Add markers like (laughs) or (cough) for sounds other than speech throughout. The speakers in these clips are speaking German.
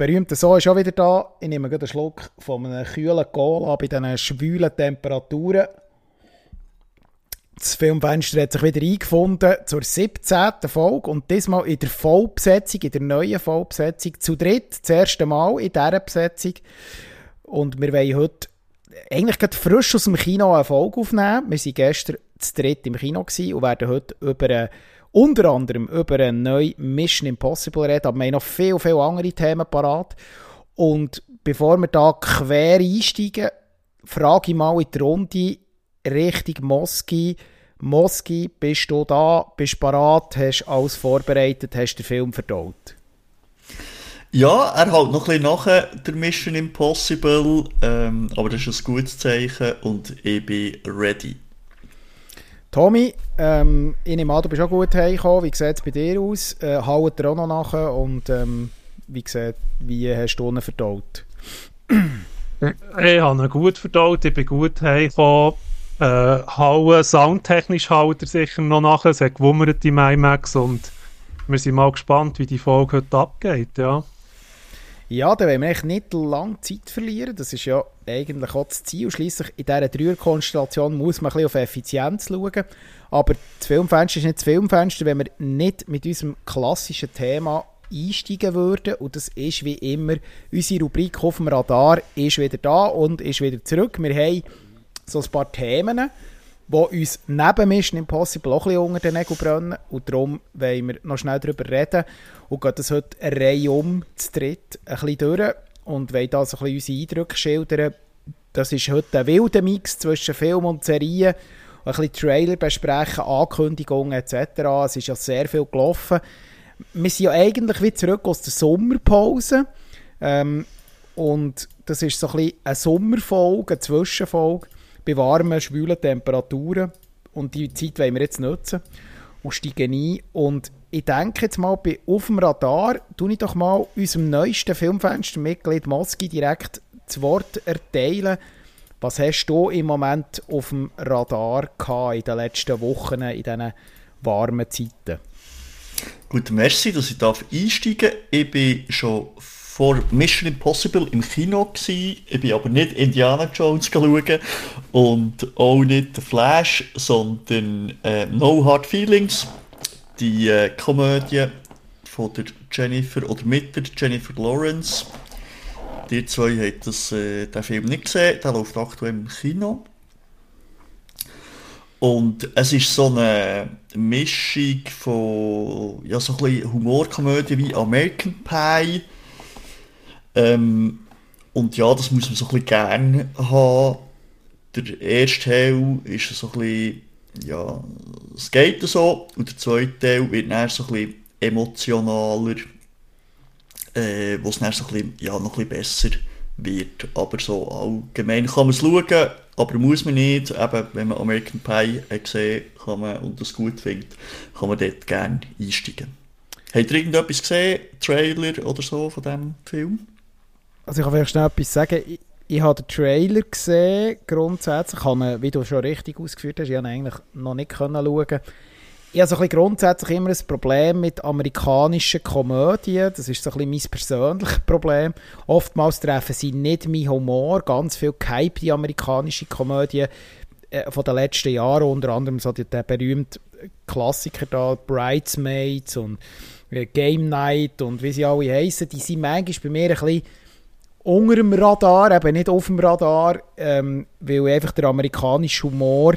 Berühmte So ist auch wieder da. Ich nehme gerade einen Schluck von einem kühlen Cola bei diesen schwülen Temperaturen. Das Filmfenster hat sich wieder eingefunden zur 17. Folge und diesmal in der Vollbesetzung, in der neuen Vollbesetzung, zu dritt, das erste Mal in dieser Besetzung. Und wir wollen heute eigentlich gerade frisch aus dem Kino eine Folge aufnehmen. Wir waren gestern zu dritt im Kino und werden heute über eine, unter anderem über eine neue Mission Impossible reden, aber wir haben noch viel, viel andere Themen parat. Und bevor wir da quer einsteigen, frage ich mal in die Runde, Richtung Moski. Moski, bist du da? Bist du parat? Hast alles vorbereitet? Hast du den Film verdaut? Ja, er hält noch ein bisschen nach der Mission Impossible, ähm, aber das ist ein gutes Zeichen und ich bin ready. Tommy, ähm, ich nehme an, du bist auch gut heimgekommen. Wie sieht es bei dir aus? Äh, haut er auch noch nachher und ähm, wie, sieht, wie hast du ihn verdaut? Ich habe ihn gut verdaut, ich bin gut heimgekommen. Äh, hauen, soundtechnisch haut er sicher noch nachher. Es hat gewummert im IMAX und wir sind mal gespannt, wie die Folge heute abgeht. Ja. Ja, da wollen wir eigentlich nicht lange Zeit verlieren. Das ist ja eigentlich auch das Ziel. Schließlich in dieser Dreierkonstellation muss man ein bisschen auf Effizienz schauen. Aber das Filmfenster ist nicht das Filmfenster, wenn wir nicht mit unserem klassischen Thema einsteigen würden. Und das ist wie immer, unsere Rubrik auf dem Radar ist wieder da und ist wieder zurück. Wir haben so ein paar Themen, die uns neben Mission Impossible auch ein bisschen unter den Nägeln brennen. Und darum wollen wir noch schnell darüber reden und gehen das heute eine Reihe um, zu dritt, ein bisschen durch und wollen da so ein bisschen unsere Eindrücke schildern. Das ist heute ein wilder Mix zwischen Film und Serien, ein bisschen Trailer besprechen, Ankündigungen etc. Es ist ja sehr viel gelaufen. Wir sind ja eigentlich wieder zurück aus der Sommerpause ähm, und das ist so ein bisschen eine Sommerfolge, eine Zwischenfolge bei warmen, schwülen Temperaturen und die Zeit wollen wir jetzt nutzen und steigen ein und ich denke jetzt mal, bei auf dem Radar tue ich doch mal unserem neuesten Filmfenster-Mitglied Moski direkt das Wort erteilen. Was hast du im Moment auf dem Radar gehabt in den letzten Wochen, in diesen warmen Zeiten? Gut, merci, dass ich einsteigen darf. Ich bin schon vor Mission Impossible im Kino gewesen. Ich bin aber nicht Indiana Jones schauen und auch nicht The Flash, sondern äh, No Hard Feelings die äh, Komödie von der Jennifer oder mit der Jennifer Lawrence. Die zwei haben das, äh, den Film nicht gesehen, der läuft aktuell im Kino. Und es ist so eine Mischung von ja, so Humorkomödie wie American Pie. Ähm, und ja, das muss man so ein bisschen gerne haben. Der erste Teil ist so ein bisschen ja, es geht so. Und der zweite Teil wird dann so ein bisschen emotionaler, äh, wo es dann so ein bisschen, ja, noch ein bisschen besser wird. Aber so allgemein kann man es schauen, aber muss man nicht. Eben, wenn man American Pie gesehen kann man, und das gut findet, kann man dort gerne einsteigen. Habt ihr irgendetwas gesehen, Trailer oder so von diesem Film? Also ich kann vielleicht schnell etwas sagen. Ich, ich habe den Trailer gesehen, grundsätzlich. Ich habe, wie du schon richtig ausgeführt hast, ich habe eigentlich noch nicht können schauen. Ich habe so ein bisschen grundsätzlich immer ein Problem mit amerikanischen Komödien. Das ist so ein bisschen mein persönliches Problem. Oftmals treffen sie nicht meinen Humor. Ganz viel gehypte amerikanische Komödien äh, von den letzten Jahren, unter anderem so der, der berühmte Klassiker da, Bridesmaids und äh, Game Night und wie sie alle heißen, die sind manchmal bei mir ein bisschen unter dem Radar, eben nicht auf dem Radar, ähm, weil einfach der amerikanische Humor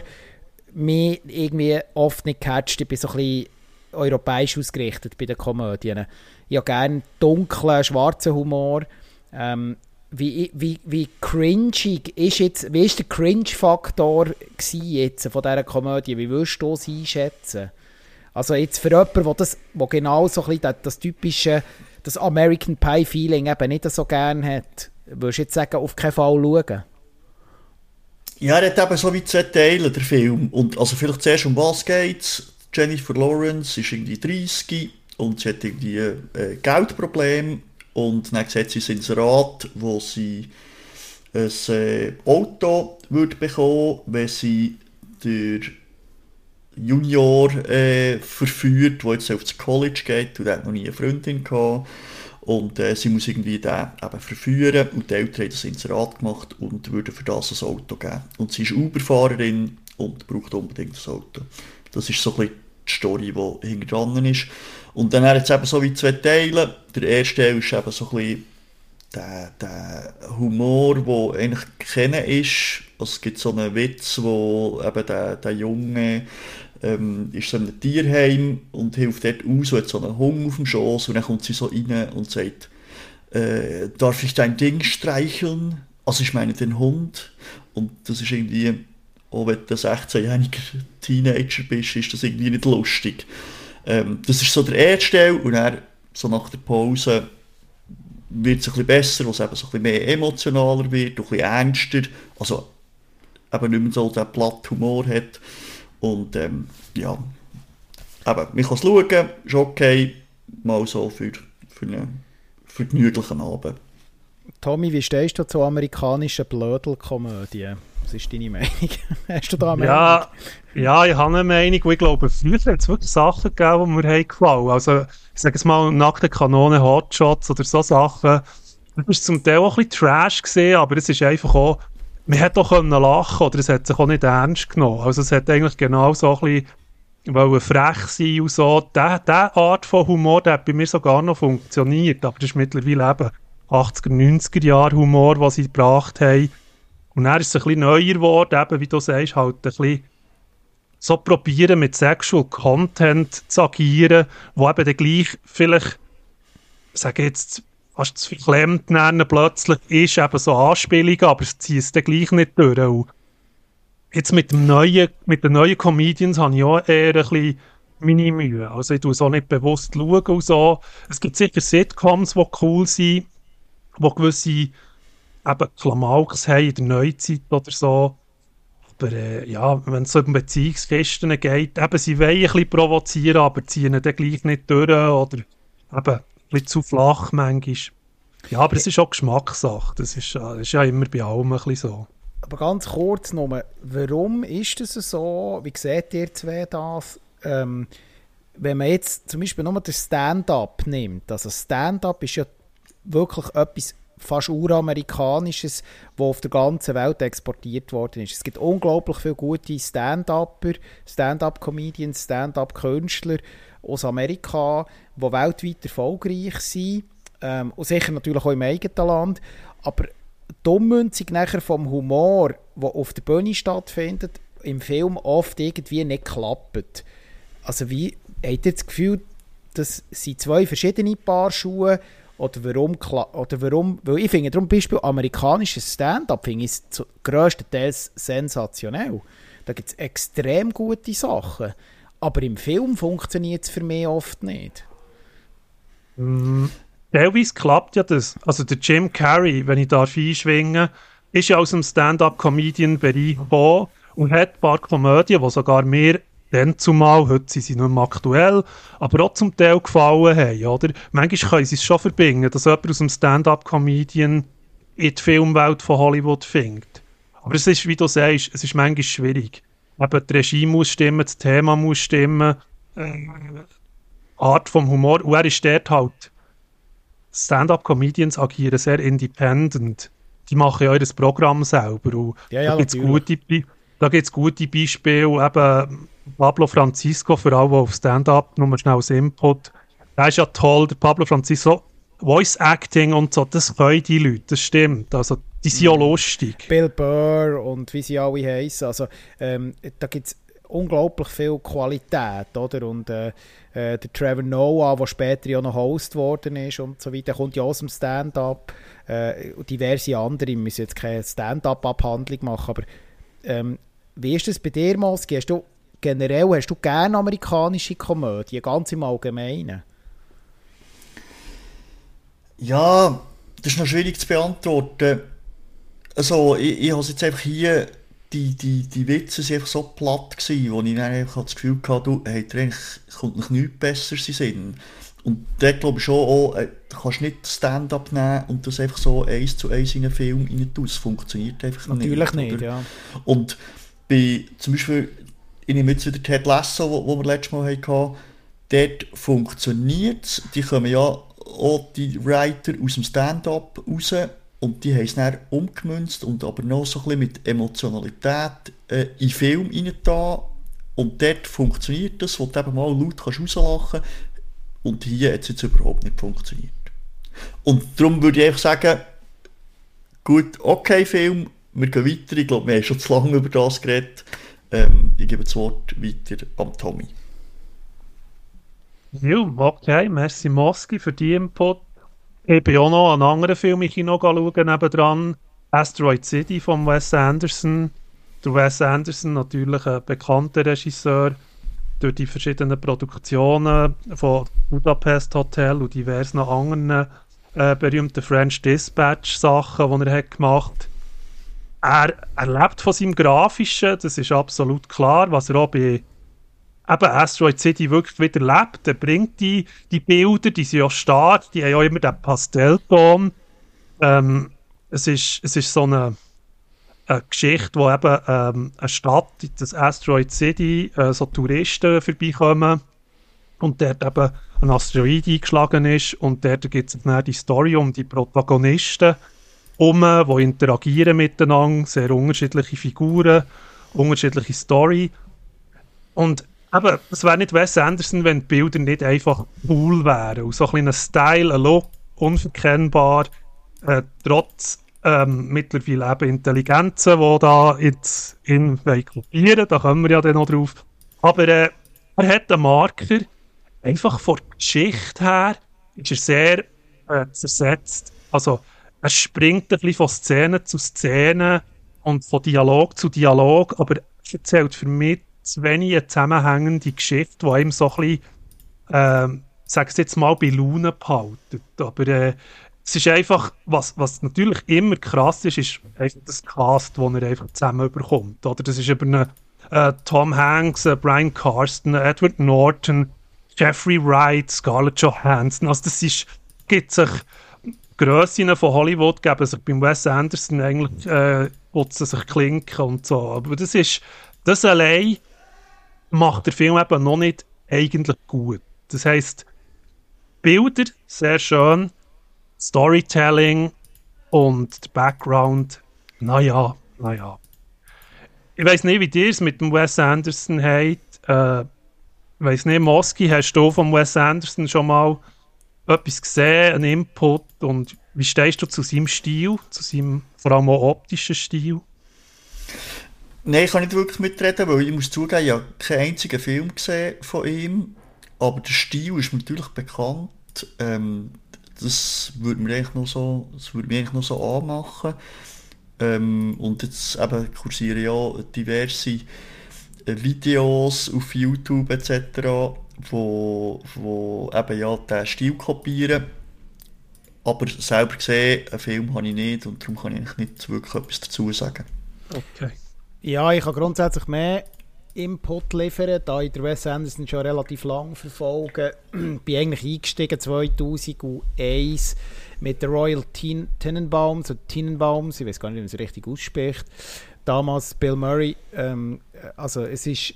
mich irgendwie oft nicht catcht. Ich bin so ein bisschen europäisch ausgerichtet bei den Komödien. Ich habe gerne dunklen, schwarzen Humor. Ähm, wie, wie, wie cringig ist jetzt, wie ist der Cringe-Faktor jetzt von dieser Komödie? Wie würdest du es einschätzen? Also jetzt für jemanden, der, das, der genau so ein bisschen das, das typische das American Pie-Feeling eben nicht so gerne hat, würdest du jetzt sagen, auf keinen Fall schauen? Ja, er hat eben so wie zwei Teile, der Film. Und also vielleicht zuerst um was geht's. Jennifer Lawrence ist irgendwie 30 und sie hat irgendwie äh, Geldproblem und dann sieht sie ins Inserat, wo sie ein äh, Auto würde bekommen, wenn sie der Junior äh, verführt, der jetzt auf das College geht und hat noch nie eine Freundin gehabt. Und äh, sie muss irgendwie den eben verführen und die Eltern haben das Inserat gemacht und würden für das ein Auto geben. Und sie ist Uber-Fahrerin und braucht unbedingt das Auto. Das ist so ein bisschen die Story, die hinter dran ist. Und dann hat es eben so wie zwei Teile. Der erste Teil ist eben so ein bisschen der, der Humor, der eigentlich kennen ist. Also es gibt so einen Witz, wo eben der, der Junge ähm, ist so in einem Tierheim und hilft dort aus und hat so einen Hund auf dem Schoß und dann kommt sie so rein und sagt, äh, darf ich dein Ding streicheln? Also ich meine den Hund. Und das ist irgendwie, auch wenn du ein 16-jähriger Teenager bist, ist das irgendwie nicht lustig. Ähm, das ist so der erste Teil und dann so nach der Pause wird es ein bisschen besser, wo es eben so ein bisschen mehr emotionaler wird, ein bisschen ernster, also eben nicht mehr so den platten Humor hat. Und ähm, ja, aber man kann es schauen, ist okay, mal so für, für einen vergnüglichen Abend. Tommy, wie stehst du zu amerikanischen Blödelkomödien? Was ist deine Meinung? (laughs) Hast du da eine Meinung? Ja, ja, ich habe eine Meinung. ich glaube, früher hat es wirklich Sachen gegeben, die mir haben gefallen Also, ich sage es mal, nackte Kanone, Hotshots oder so Sachen. Das war zum Teil auch ein Trash, gewesen, aber es ist einfach auch, man hätte auch können lachen oder es hat sich auch nicht ernst genommen. Also, es hat eigentlich genau so ein bisschen wollen frech sein und so. Diese Art von Humor, der hat bei mir sogar noch funktioniert, aber das ist mittlerweile eben 80er, 90er Jahre Humor, was sie gebracht haben. Und dann ist es ein bisschen neuer geworden, eben, wie du sagst, halt ein bisschen so probieren, mit Sexual Content zu agieren, wo eben dann gleich vielleicht, sage jetzt, fast zu verklemmt plötzlich ist eben so Anspielungen, aber es zieht es dann gleich nicht durch. Und jetzt mit, dem neuen, mit den neuen Comedians habe ich auch eher ein bisschen meine Mühe. Also ich tue es auch nicht bewusst und so. Es gibt sicher Sitcoms, die cool sind, die gewisse eben Klamauks haben in der Neuzeit oder so. Aber äh, ja, wenn es so um Beziehungskisten geht, eben, sie wollen ein bisschen provozieren, aber ziehen dann gleich nicht durch oder eben ein bisschen zu flach manchmal. Ja, aber es ist auch Geschmackssache. Das ist, das ist ja immer bei allem ein bisschen so. Aber ganz kurz nochmal, warum ist das so? Wie seht ihr zwei das? Ähm, wenn man jetzt zum Beispiel nur das Stand-up nimmt, also Stand-up ist ja wirklich etwas fast uramerikanisches, das auf der ganzen Welt exportiert worden ist. Es gibt unglaublich viele gute Stand-Upper, Stand-Up-Comedians, Stand-Up-Künstler aus Amerika, die weltweit erfolgreich sind ähm, und sicher natürlich auch im eigenen Land, aber die Ummünzung nachher vom Humor, der auf der Bühne stattfindet, im Film oft irgendwie nicht klappt. Also wie, habt ihr das Gefühl, das sind zwei verschiedene Paar Schuhe oder warum, oder warum weil ich finde, zum Beispiel amerikanisches Stand-up finde ich größtenteils sensationell. Da gibt es extrem gute Sachen. Aber im Film funktioniert es für mich oft nicht. Mm, teilweise klappt ja das. Also der Jim Carrey, wenn ich da einschwingen ist ja aus dem Stand-up-Comedian-Bereich gekommen und hat ein paar Komödien, die sogar mehr dann zumal, heute sind sie nicht mehr aktuell, aber auch zum Teil gefallen haben, oder? Manchmal können sie es schon verbinden, dass jemand aus dem Stand-up-Comedian in die Filmwelt von Hollywood findet. Aber es ist, wie du sagst, es ist manchmal schwierig. Eben, die Regie muss stimmen, das Thema muss stimmen, äh, Art vom Humor, und er ist dort halt. Stand-up-Comedians agieren sehr independent. Die machen ja ihr Programm selber. Und ja, ja, da gibt es gute, gute Beispiele, eben Pablo Francisco, für alle, die auf Stand-up, nur schnell als Input, der ist ja toll, der Pablo Francisco, Voice Acting und so, das können die Leute, das stimmt. Also, die sind ja mhm. lustig. Bill Burr und wie sie alle heißen. Also, ähm, da gibt es unglaublich viel Qualität, oder? Und äh, äh, der Trevor Noah, der später ja noch Host geworden ist und so weiter, kommt ja aus dem Stand-up. Äh, und diverse andere, wir müssen jetzt keine Stand-up-Abhandlung machen, aber ähm, wie ist das bei dir, Moski? Hast du generell, hast du gerne amerikanische Komödien, ganz im Allgemeinen? Ja, das ist noch schwierig zu beantworten. Also, ich, ich habe jetzt einfach hier, die, die, die Witze sind einfach so platt gewesen, wo ich dann einfach das Gefühl hatte, du, hey, eigentlich kommt noch nichts Besseres in Sinn. Und dort glaube ich schon auch, äh, du kannst nicht Stand-up nehmen und das einfach so eins zu eins in einen Film rein tun. Das funktioniert einfach Natürlich nicht. Natürlich nicht, ja. Und bei zum Beispiel ich nehme jetzt wieder Ted Lasso, wo, wo wir letztes Mal hatten, dort funktioniert es. Die kommen ja auch die Writer aus dem Stand-up raus und die haben es dann umgemünzt und aber noch so ein bisschen mit Emotionalität äh, in Film reingetan und dort funktioniert das, wo du eben mal laut kannst rauslachen und hier hat es jetzt überhaupt nicht funktioniert. Und darum würde ich einfach sagen, gut, okay Film, wir gehen weiter, ich glaube, wir haben schon zu lange über das geredet. Ähm, ich gebe das Wort weiter an Tommy. Ja, okay, merci Moski für die Input. Ich bin auch noch einen anderen Film im Kino schauen, nebendran. Asteroid City von Wes Anderson. Der Wes Anderson, natürlich ein bekannter Regisseur, durch die verschiedenen Produktionen von Budapest Hotel und diversen anderen äh, berühmten French Dispatch Sachen, die er hat gemacht er, er lebt von seinem Grafischen, das ist absolut klar, was er auch bei eben Asteroid City wirklich wieder lebt. Er bringt die, die Bilder, die sind ja stark, die haben ja immer den Pastellton. Ähm, es, ist, es ist so eine, eine Geschichte, wo eben ähm, eine Stadt, das Asteroid City, äh, so Touristen vorbeikommen und dort eben ein Asteroid eingeschlagen ist und dort gibt es dann die Story um die Protagonisten um, die interagieren miteinander, sehr unterschiedliche Figuren, unterschiedliche Story und eben, es wäre nicht Wes Anderson, wenn die Bilder nicht einfach cool wären. Und so ein kleiner Style, ein Look, unverkennbar, äh, trotz ähm, mittlerweile eben Intelligenzen, die da jetzt in kopieren da kommen wir ja dann noch drauf. Aber äh, er hat einen Marker, einfach von der Geschichte her, ist er sehr äh, zersetzt. Also, er springt ein bisschen von Szene zu Szene und von Dialog zu Dialog, aber er erzählt für mich zu wenig eine zusammenhängende Geschichte, die einem so ein bisschen, äh, sag es jetzt mal, bei Laune behalten. Aber äh, es ist einfach, was, was natürlich immer krass ist, ist einfach das Cast, das er einfach zusammen bekommt. Oder das ist über einen, äh, Tom Hanks, äh, Brian Carston, Edward Norton, Jeffrey Wright, Scarlett Johansson. Also das ist, gibt sich Grössinnen von Hollywood geben sich beim Wes Anderson eigentlich äh, putzen sich Klinken und so. Aber das ist, das allein macht der Film eben noch nicht eigentlich gut. Das heißt, Bilder sehr schön, Storytelling und der Background, naja, naja. Ich weiß nicht, wie dir es mit dem Wes Anderson hat. Äh, ich weiß nicht, Moski, hast du vom Wes Anderson schon mal etwas gesehen, einen Input und wie stehst du zu seinem Stil, zu seinem vor allem auch optischen Stil? Nein, ich kann nicht wirklich mitreden, weil ich muss zugeben, ich habe keinen einzigen Film gesehen von ihm. Aber der Stil ist mir natürlich bekannt. Ähm, das würde mir eigentlich noch so, mich eigentlich noch so anmachen. Ähm, und jetzt eben kursieren ja diverse äh, Videos auf YouTube etc., wo, wo eben ja den Stil kopieren. Aber selber gesehen, einen Film habe ich nicht und darum kann ich nicht wirklich etwas dazu sagen. Okay. Ja, ich kann grundsätzlich mehr Input liefern, da ich der Wes Anderson schon relativ lang verfolge. (clears throat) bin eigentlich eingestiegen 2001 mit der Royal Ten Tenenbaums, so Tenenbaums, ich weiß gar nicht, wie man es richtig ausspricht. Damals Bill Murray. Ähm, also es ist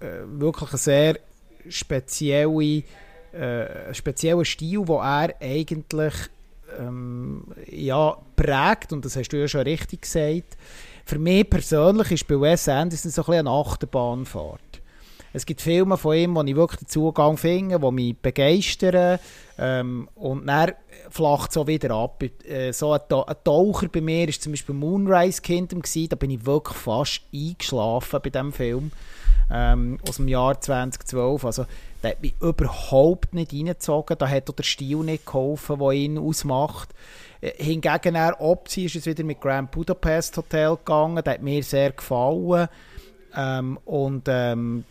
äh, wirklich ein sehr spezielle, äh, spezieller Stil, wo er eigentlich ähm, ja, prägt, und das hast du ja schon richtig gesagt für mich persönlich ist bei Wes Anderson so ein eine Achterbahnfahrt. Es gibt Filme von ihm, wo ich wirklich den Zugang finde, die mich begeistern. Ähm, und dann flacht so wieder ab. Äh, so ein, ein, Taucher bei mir war zum Beispiel Moonrise Kingdom. Gewesen. Da bin ich wirklich fast eingeschlafen bei diesem Film. Ähm, aus dem Jahr 2012. Also, der hat mich überhaupt nicht reingezogen. Da hat auch der Stil nicht geholfen, der ihn ausmacht. Hingegen er Opti ist es wieder mit Grand Budapest Hotel gegangen, der hat mir sehr gefallen. Ähm, und ähm,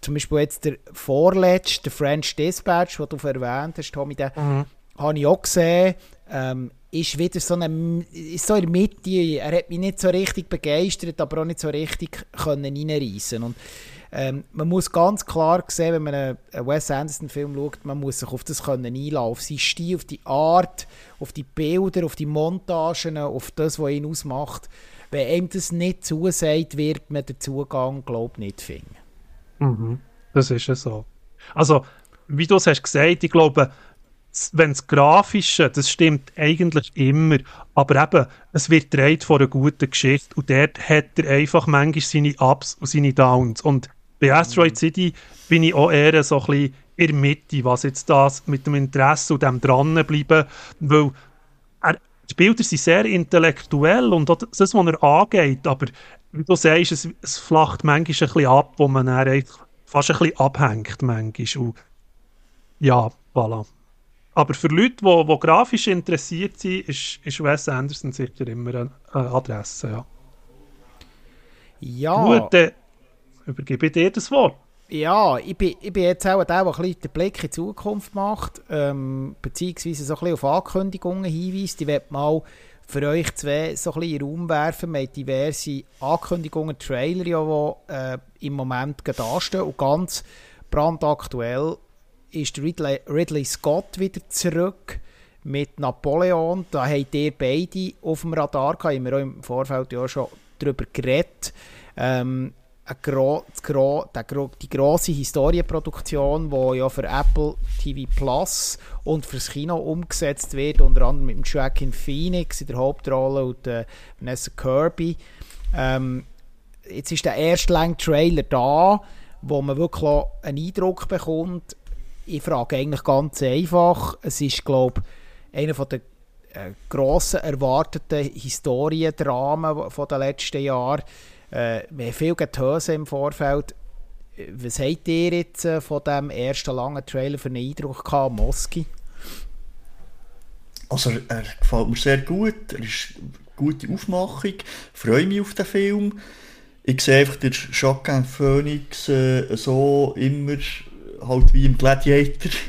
zum Beispiel jetzt der vorletzte, der French Dispatch, den du erwähnt hast, Tommy, den mhm. habe ich auch gesehen. Ähm, ist wieder so, eine, ist so in der Mitte. Er hat mich nicht so richtig begeistert, aber auch nicht so richtig können reinreissen. Und ähm, man muss ganz klar sehen, wenn man einen, Wes Anderson-Film schaut, man muss sich auf das können einlassen, auf seinen Stil, auf die Art, auf die Bilder, auf die Montagen, auf das, was ihn ausmacht. Wenn ihm das nicht zusagt, wird man den Zugang, glaube ich, nicht finden. Mhm. Das ist ja so. Also, wie du es hast gesagt, ich glaube, wenn das Grafische, das stimmt eigentlich immer, aber eben, es wird dreht von einer guten Geschichte und dort hat er einfach manchmal seine Ups und seine Downs. Und bei Asteroid. City bin ich auch eher so ein bisschen in der Mitte, was jetzt das mit dem Interesse und dem dranbleiben, weil er, die Bilder sind sehr intellektuell und das, was er angeht, aber wie du sagst, es, es flacht manchmal ein bisschen ab, wo man dann fast ein bisschen abhängt manchmal. Und ja, voilà. Aber für Leute, die, die grafisch interessiert sind, ist, ist Wes Anderson sicher immer eine, Adresse. Ja. ja. Gut, dann übergebe dir das Wort. Ja, ich bin, ich bin jetzt auch der, der ein den Blick in die Zukunft macht, ähm, beziehungsweise so ein auf Ankündigungen hinweist. Ich werde mal für euch zwei so ein bisschen in Raum werfen. Wir haben diverse Ankündigungen, Trailer, ja, die äh, im Moment anstehen. Und ganz brandaktuell ist Ridley, Ridley Scott wieder zurück mit Napoleon. Da habt ihr beide auf dem Radar gehabt. Haben wir auch im Vorfeld ja schon darüber geredet. Ähm, die grosse Historienproduktion, die ja für Apple TV Plus und fürs Kino umgesetzt wird, unter anderem mit Joaquin Phoenix in der Hauptrolle und äh, Vanessa Kirby. Ähm, jetzt ist der erste lange Trailer da, wo man wirklich einen Eindruck bekommt. Ich frage eigentlich ganz einfach. Es ist, glaube ich, einer der äh, grossen erwarteten Historiendramen den letzten Jahren. Äh, wir haben viel Getöse im Vorfeld. Was habt ihr jetzt äh, von dem ersten langen Trailer für einen Eindruck gehabt, Moski? Also er gefällt mir sehr gut. Er ist eine gute Aufmachung. Ich freue mich auf den Film. Ich sehe einfach den Jacques Phoenix äh, so immer halt wie im Gladiator. (laughs)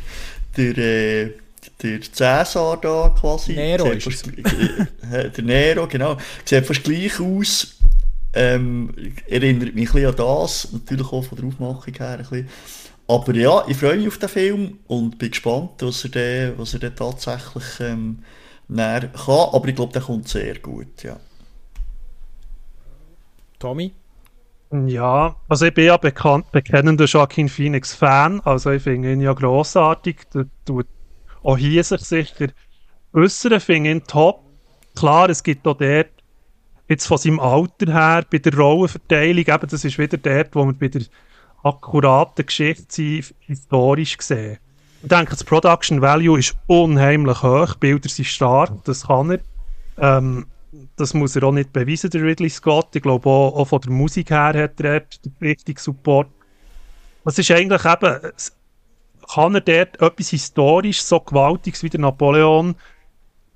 Der, äh, der Cäsar da quasi. Nero ist fast, (laughs) äh, Der Nero, genau. Sieht fast gleich aus ähm, erinnert mich ein an das, natürlich auch von der Aufmachung her ein bisschen. Aber ja, ich freue mich auf den Film und bin gespannt, was er dann, was er dann tatsächlich ähm, näher kann. Aber ich glaube, der kommt sehr gut, ja. Tommy? Ja, also ich bin ja bekannt, bekennender Joaquin Phoenix Fan, also ich finde ihn ja grossartig. Der tut auch hier sich sicher äußern, finde ihn top. Klar, es gibt auch dort jetzt von seinem Alter her, bei der Rollenverteilung, eben, das ist wieder dort, wo wir bei der akkuraten Geschichte historisch sehen. Ich denke, das Production Value ist unheimlich hoch, Bilder sind stark, das kann er. Ähm, das muss er auch nicht beweisen, der Ridley Scott. Ich glaube, auch, auch von der Musik her hat er den richtigen Support. Was ist eigentlich eben, kann er dort etwas historisch so Gewaltiges wie der Napoleon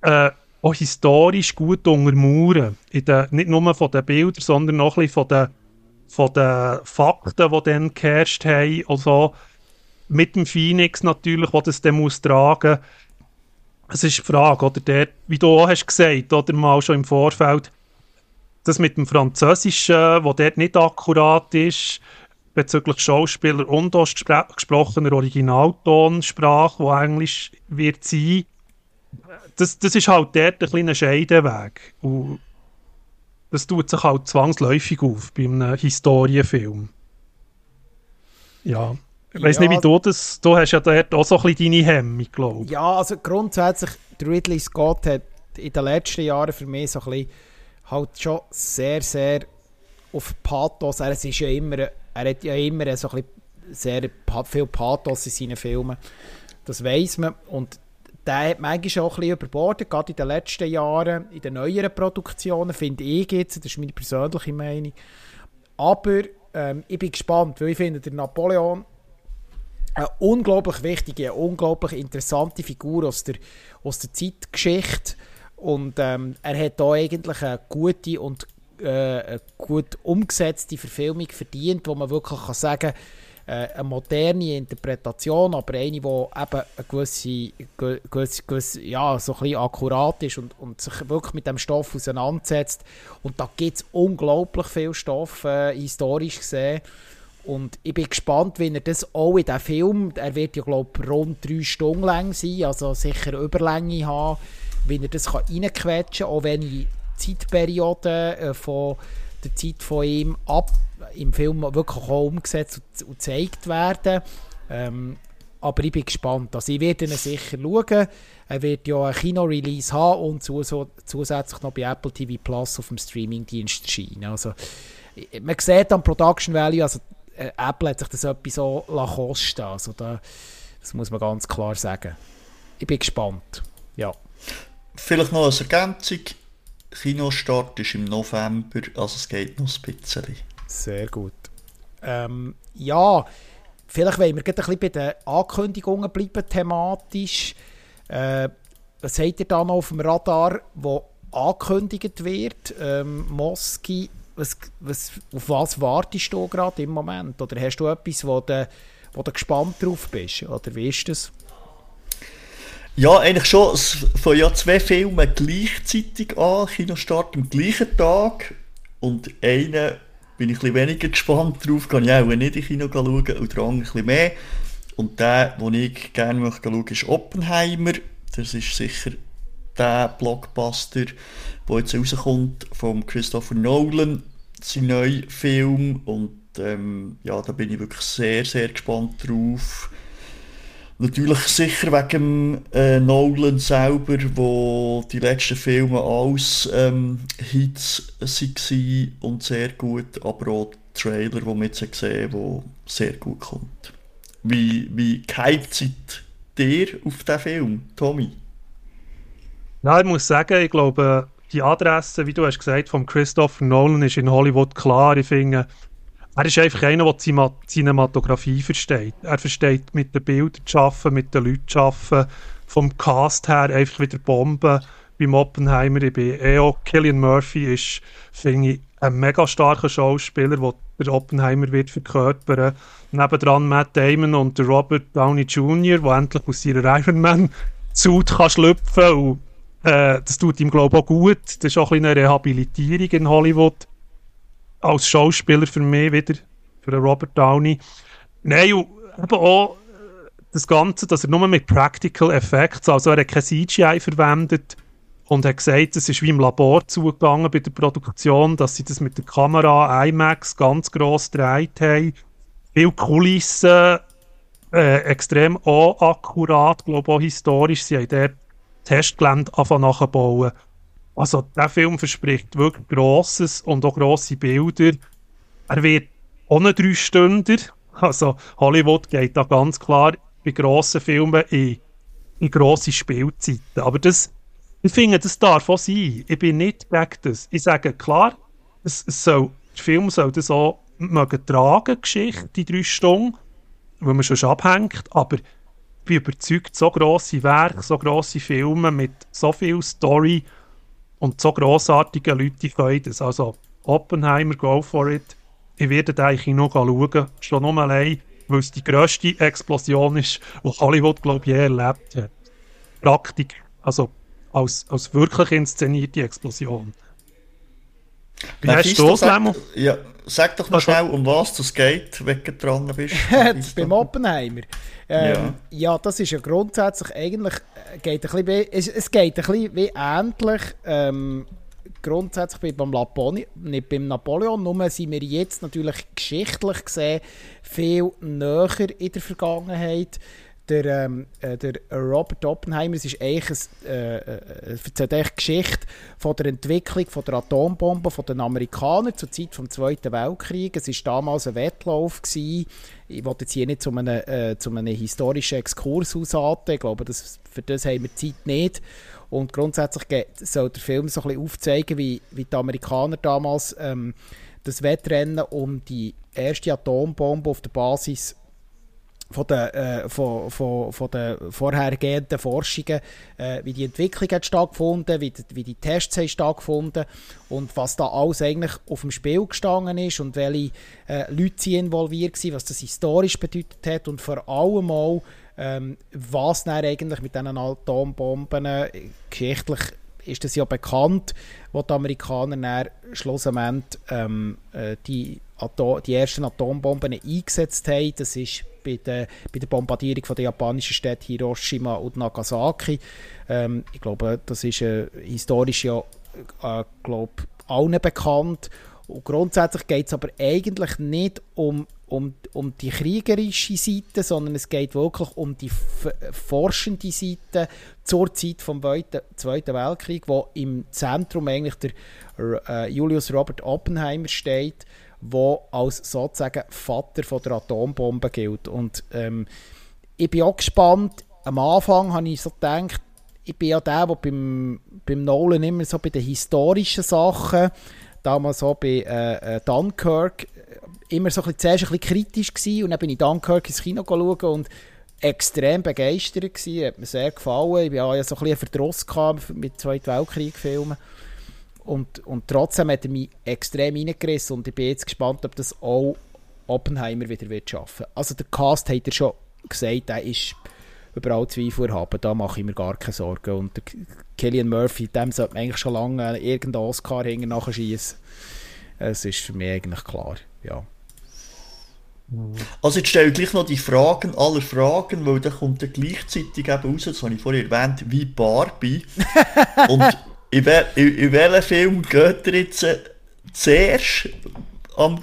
äh, auch historisch gut untermauern. In den, nicht nur von den Bildern, sondern auch ein den, von den Fakten, die dann geherrscht haben. Also mit dem Phoenix natürlich, der das dann muss tragen Es ist die Frage, oder der, wie du auch hast gesagt, oder mal schon im Vorfeld, das mit dem Französischen, wo dort nicht akkurat ist, bezüglich Schauspieler und gesprochener Originaltonsprache, wo Englisch wird sein, das, das ist halt dort ein kleiner Scheideweg. Und das tut sich halt zwangsläufig auf bei einem Historienfilm. Ja. Ich weiß ja, nicht, wie du das. Du hast ja dort auch so ein bisschen deine Hemmung, glaube ich. Ja, also grundsätzlich, Ridley Scott hat in den letzten Jahren für mich so ein bisschen halt schon sehr, sehr auf Pathos. Er, ist ja immer, er hat ja immer so ein bisschen sehr viel Pathos in seinen Filmen. Das weiß man. Und der hat manchmal auch ein bisschen überbordet, gerade in den letzten Jahren, in den neueren Produktionen, finde ich jetzt, das ist meine persönliche Meinung. Aber ähm, ich bin gespannt, weil ich finde, der Napoleon eine unglaublich wichtige, eine unglaublich interessante Figur aus der, aus der Zeitgeschichte und ähm, er hat da eigentlich eine gute und äh, eine gut umgesetzte Verfilmung verdient, wo man wirklich kann sagen kann, eine moderne Interpretation, aber eine, die eben eine gewisse, gewisse, gewisse, ja, so ein bisschen akkurat ist und, und sich wirklich mit dem Stoff auseinandersetzt. Und da gibt es unglaublich viel Stoff, äh, historisch gesehen. Und ich bin gespannt, wie er das auch in diesem Film, er wird ja glaube ich rund drei Stunden lang sein, also sicher Überlänge haben, wie er das reinquetschen kann, auch wenn ich Zeitperioden äh, von der Zeit von ihm ab im Film wirklich auch umgesetzt und, und gezeigt werden. Ähm, aber ich bin gespannt. Also ich werde ihn sicher schauen. Er wird ja ein Kino-Release haben und zu, so, zusätzlich noch bei Apple TV Plus auf dem Streaming-Dienst erscheinen. Also man sieht am Production Value, also äh, Apple hat sich das etwas so kosten also da, Das muss man ganz klar sagen. Ich bin gespannt. Ja. Vielleicht noch als Ergänzung. Kinostart ist im November, also es geht noch ein bisschen. Sehr gut. Ähm, ja, vielleicht wollen wir ein bisschen bei den Ankündigungen bleiben, thematisch. Äh, was habt ihr da noch auf dem Radar, wo angekündigt wird? Ähm, Moski, was, was, auf was wartest du gerade im Moment? Oder hast du etwas, wo du, wo du gespannt drauf bist? Oder wie ist das? Ja, eigentlich schon. Es fangen ja zwei Filme gleichzeitig an. Kinostart am gleichen Tag. Und einen bin ich ein weniger gespannt drauf. Kann ich auch nicht in Kino schauen und der ein bisschen mehr. Und der, den ich gerne möchte schauen, ist Oppenheimer. Das ist sicher der Blockbuster, der jetzt rauskommt von Christopher Nolan, sein neuer Film. Und ähm, ja, da bin ich wirklich sehr, sehr gespannt drauf. Natürlich sicher wegen äh, Nolan selber, wo die letzten Filme alles ähm, Hits waren und sehr gut, aber auch Trailer, die wir jetzt haben, der sehr gut kommt. Wie, wie gehypt seid ihr auf diesen Film, Tommy? Ja, ich muss sagen, ich glaube, die Adresse, wie du hast gesagt, von Christopher Nolan ist in Hollywood klar. Ich finde, er ist einfach einer, der die Cinematografie versteht. Er versteht mit den Bildern zu arbeiten, mit den Leuten zu arbeiten, vom Cast her einfach wieder Bomben. Beim Oppenheimer, ich bin eh auch, Killian Murphy ist, finde ich, ein mega starker Schauspieler, der Oppenheimer wird verkörpern. Nebendran Matt Damon und Robert Downey Jr., der endlich aus seiner Iron Man Suit kann schlüpfen und äh, das tut ihm, glaube ich, auch gut. Das ist auch ein eine Rehabilitierung in Hollywood als Schauspieler für mich wieder, für Robert Downey. Nein, und eben auch äh, das Ganze, dass er nur mit Practical Effects, also er hat kein CGI verwendet und hat gesagt, es ist wie im Labor zugegangen bei der Produktion, dass sie das mit der Kamera IMAX ganz gross gedreht haben. Viel Kulissen, äh, extrem auch akkurat, glaube auch historisch. Sie haben dort Testgelände anfangen nachbauen. Also, der Film verspricht wirklich Grosses und auch grosse Bilder. Er wird ohne drei Stunden. Also, Hollywood geht da ganz klar bei grossen Filmen in, in grosse Spielzeiten. Aber das, ich finde, das darf auch sein. Ich bin nicht gegen das. Ich sage klar, es, es soll, der Film soll das auch mögen tragen, Geschichte, die drei Stunden, weil man schon abhängt. Aber ich bin überzeugt, so grosse Werke, so grosse Filme mit so viel Story, und so grossartige Leute können das. Also Oppenheimer, go for it. Ich werde da eigentlich noch schauen, schon nur allein, weil es die grösste Explosion ist, die Hollywood, glaube ich, je erlebt hat. Praktik, also als, als wirklich inszenierte Explosion. Wie hast du das, Ja, sag doch mal schnell, um was es geht, wenn du dran bist. beim Oppenheimer. Ähm, ja. ja. das ist ja grundsätzlich eigentlich, äh, geht ein bisschen wie, es, es geht ein bisschen wie ähnlich, ähm, grundsätzlich beim, Laponi, nicht beim Napoleon, nur sind wir jetzt natürlich geschichtlich gesehen viel näher in der Vergangenheit der, ähm, äh, der Robert Oppenheimer, es ist eigentlich ein, äh, äh, erzählt Geschichte von der Entwicklung von der Atombombe von den Amerikanern zur Zeit des Zweiten Weltkriegs. Es war damals ein Wettlauf. Gewesen. Ich wollte jetzt hier nicht zu einem, äh, zu einem historischen Exkurs ausarten. Ich glaube, das, für das haben wir Zeit nicht. Und grundsätzlich soll der Film so ein bisschen aufzeigen, wie, wie die Amerikaner damals ähm, das Wettrennen um die erste Atombombe auf der Basis von den, äh, von, von, von den vorhergehenden Forschungen, äh, wie die Entwicklung hat stattgefunden, wie wie die Tests haben stattgefunden und was da alles eigentlich auf dem Spiel gestanden ist und welche äh, Leute sie involviert waren, was das historisch bedeutet hat und vor allem auch, ähm, was dann eigentlich mit diesen Atombomben äh, geschichtlich ist das ja bekannt, wo die Amerikaner dann schlussendlich ähm, äh, die, die ersten Atombomben eingesetzt haben. Das ist bei der, bei der Bombardierung von der japanischen Städte Hiroshima und Nagasaki. Ähm, ich glaube, das ist äh, historisch ja äh, glaub, allen bekannt. Und grundsätzlich geht es aber eigentlich nicht um, um, um die kriegerische Seite, sondern es geht wirklich um die forschende Seite zur Zeit des Zweiten Weltkriegs, wo im Zentrum eigentlich der äh, Julius Robert Oppenheimer steht, wo als sozusagen Vater von der Atombombe gilt. Und ähm, ich bin auch gespannt. Am Anfang habe ich so gedacht, ich bin ja der, der beim, beim Nolan immer so bei den historischen Sachen, damals so bei äh, äh Dunkirk, immer so ein bisschen, zuerst ein bisschen kritisch gewesen und dann bin ich Dunkirk ins Kino schauen und extrem begeistert gewesen, hat mir sehr gefallen. Ich hatte ja so ein bisschen Verdruss mit Zweiten Weltkrieg-Filmen. Und, und trotzdem hat er mich extrem reingerissen und ich bin jetzt gespannt, ob das auch Oppenheimer wieder wird schaffen. Also der Cast hat er schon gesagt, er ist überall Zweifel haben, da mache ich mir gar keine Sorgen. Und der Killian Murphy, dem sollte man eigentlich schon lange irgendeinen Oscar hinten nachschießen. Es ist für mich eigentlich klar, ja. Also jetzt stelle ich gleich noch die Fragen aller Fragen, weil da kommt dann gleichzeitig eben raus, das habe ich vorher erwähnt, wie Barbie. (laughs) Und in, wel in, in welchen Film geht ihr jetzt äh, zuerst am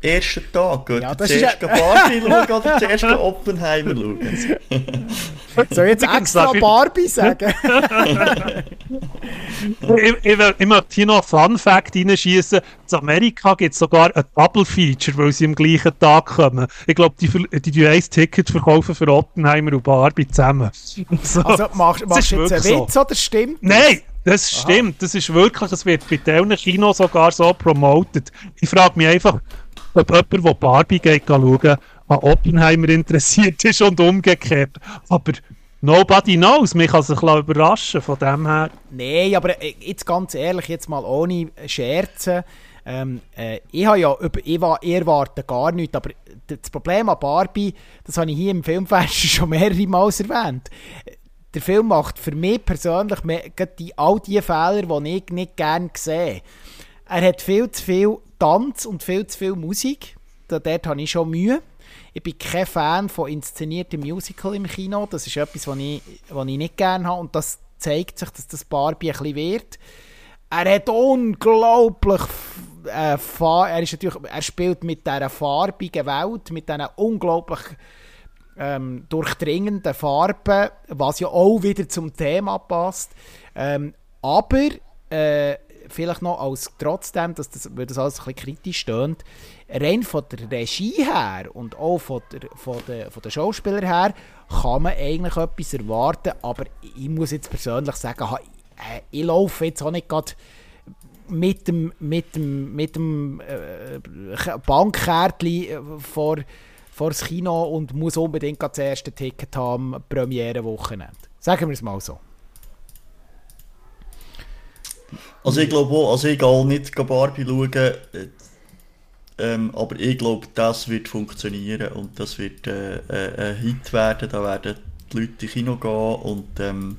ersten Tag? Geht ja, zuerst ja... Barbie schauen oder zuerst Oppenheimer schauen? (laughs) Soll ich jetzt extra Barbie sagen? (laughs) ich, ich, ich möchte hier noch einen Fun Fact reinschießen. In Amerika gibt es sogar ein Double Feature, weil sie am gleichen Tag kommen. Ich glaube, die, die, die ein Ticket verkaufen für Oppenheimer und Barbie zusammen. (laughs) So, also machst, machst du jetzt einen Witz so. oder stimmt Nein! Das stimmt, das ist wirklich, es wird bei diesen Kinos sogar so promoted. Ich frage mich einfach, ob jemand, der Barbie geht schauen, an Oppenheimer interessiert ist und umgekehrt. Aber nobody knows, mich kann sich überraschen von dem her. Nein, aber äh, jetzt ganz ehrlich, jetzt mal ohne Scherzen, ähm, äh, ich, habe ja, ich, ich erwarte gar nichts, aber das Problem an Barbie, das habe ich hier im Filmfest (laughs) schon mehrere Mal erwähnt der Film macht für mich persönlich die, all die Fehler, die ich nicht gerne sehe. Er hat viel zu viel Tanz und viel zu viel Musik. dort habe ich schon Mühe. Ich bin kein Fan von inszeniertem Musical im Kino. Das ist etwas, was ich, was ich nicht gerne habe. Und das zeigt sich, dass das Barbie ein bisschen wird. Er hat unglaublich äh, er, ist natürlich, er spielt mit dieser farbigen Welt, mit diesen unglaublich ähm, durchdringenden Farben, was ja auch wieder zum Thema passt. Ähm, aber äh, vielleicht noch als trotzdem, dass das, weil das alles ein bisschen kritisch stöhnt, rein von der Regie her und auch von der, von der, von der Schauspieler her kann man eigentlich etwas erwarten, aber ich muss jetzt persönlich sagen, ich, äh, ich laufe jetzt auch nicht gerade mit dem, mit dem, mit dem äh, Bankkärtchen vor vor das Kino und muss unbedingt das erste Ticket haben, Premiere-Wochenende. Sagen wir es mal so. Also ich glaube auch, also ich nicht Barbie schauen, äh, ähm, aber ich glaube, das wird funktionieren und das wird äh, äh, ein Hit werden, da werden die Leute ins Kino gehen und, ähm,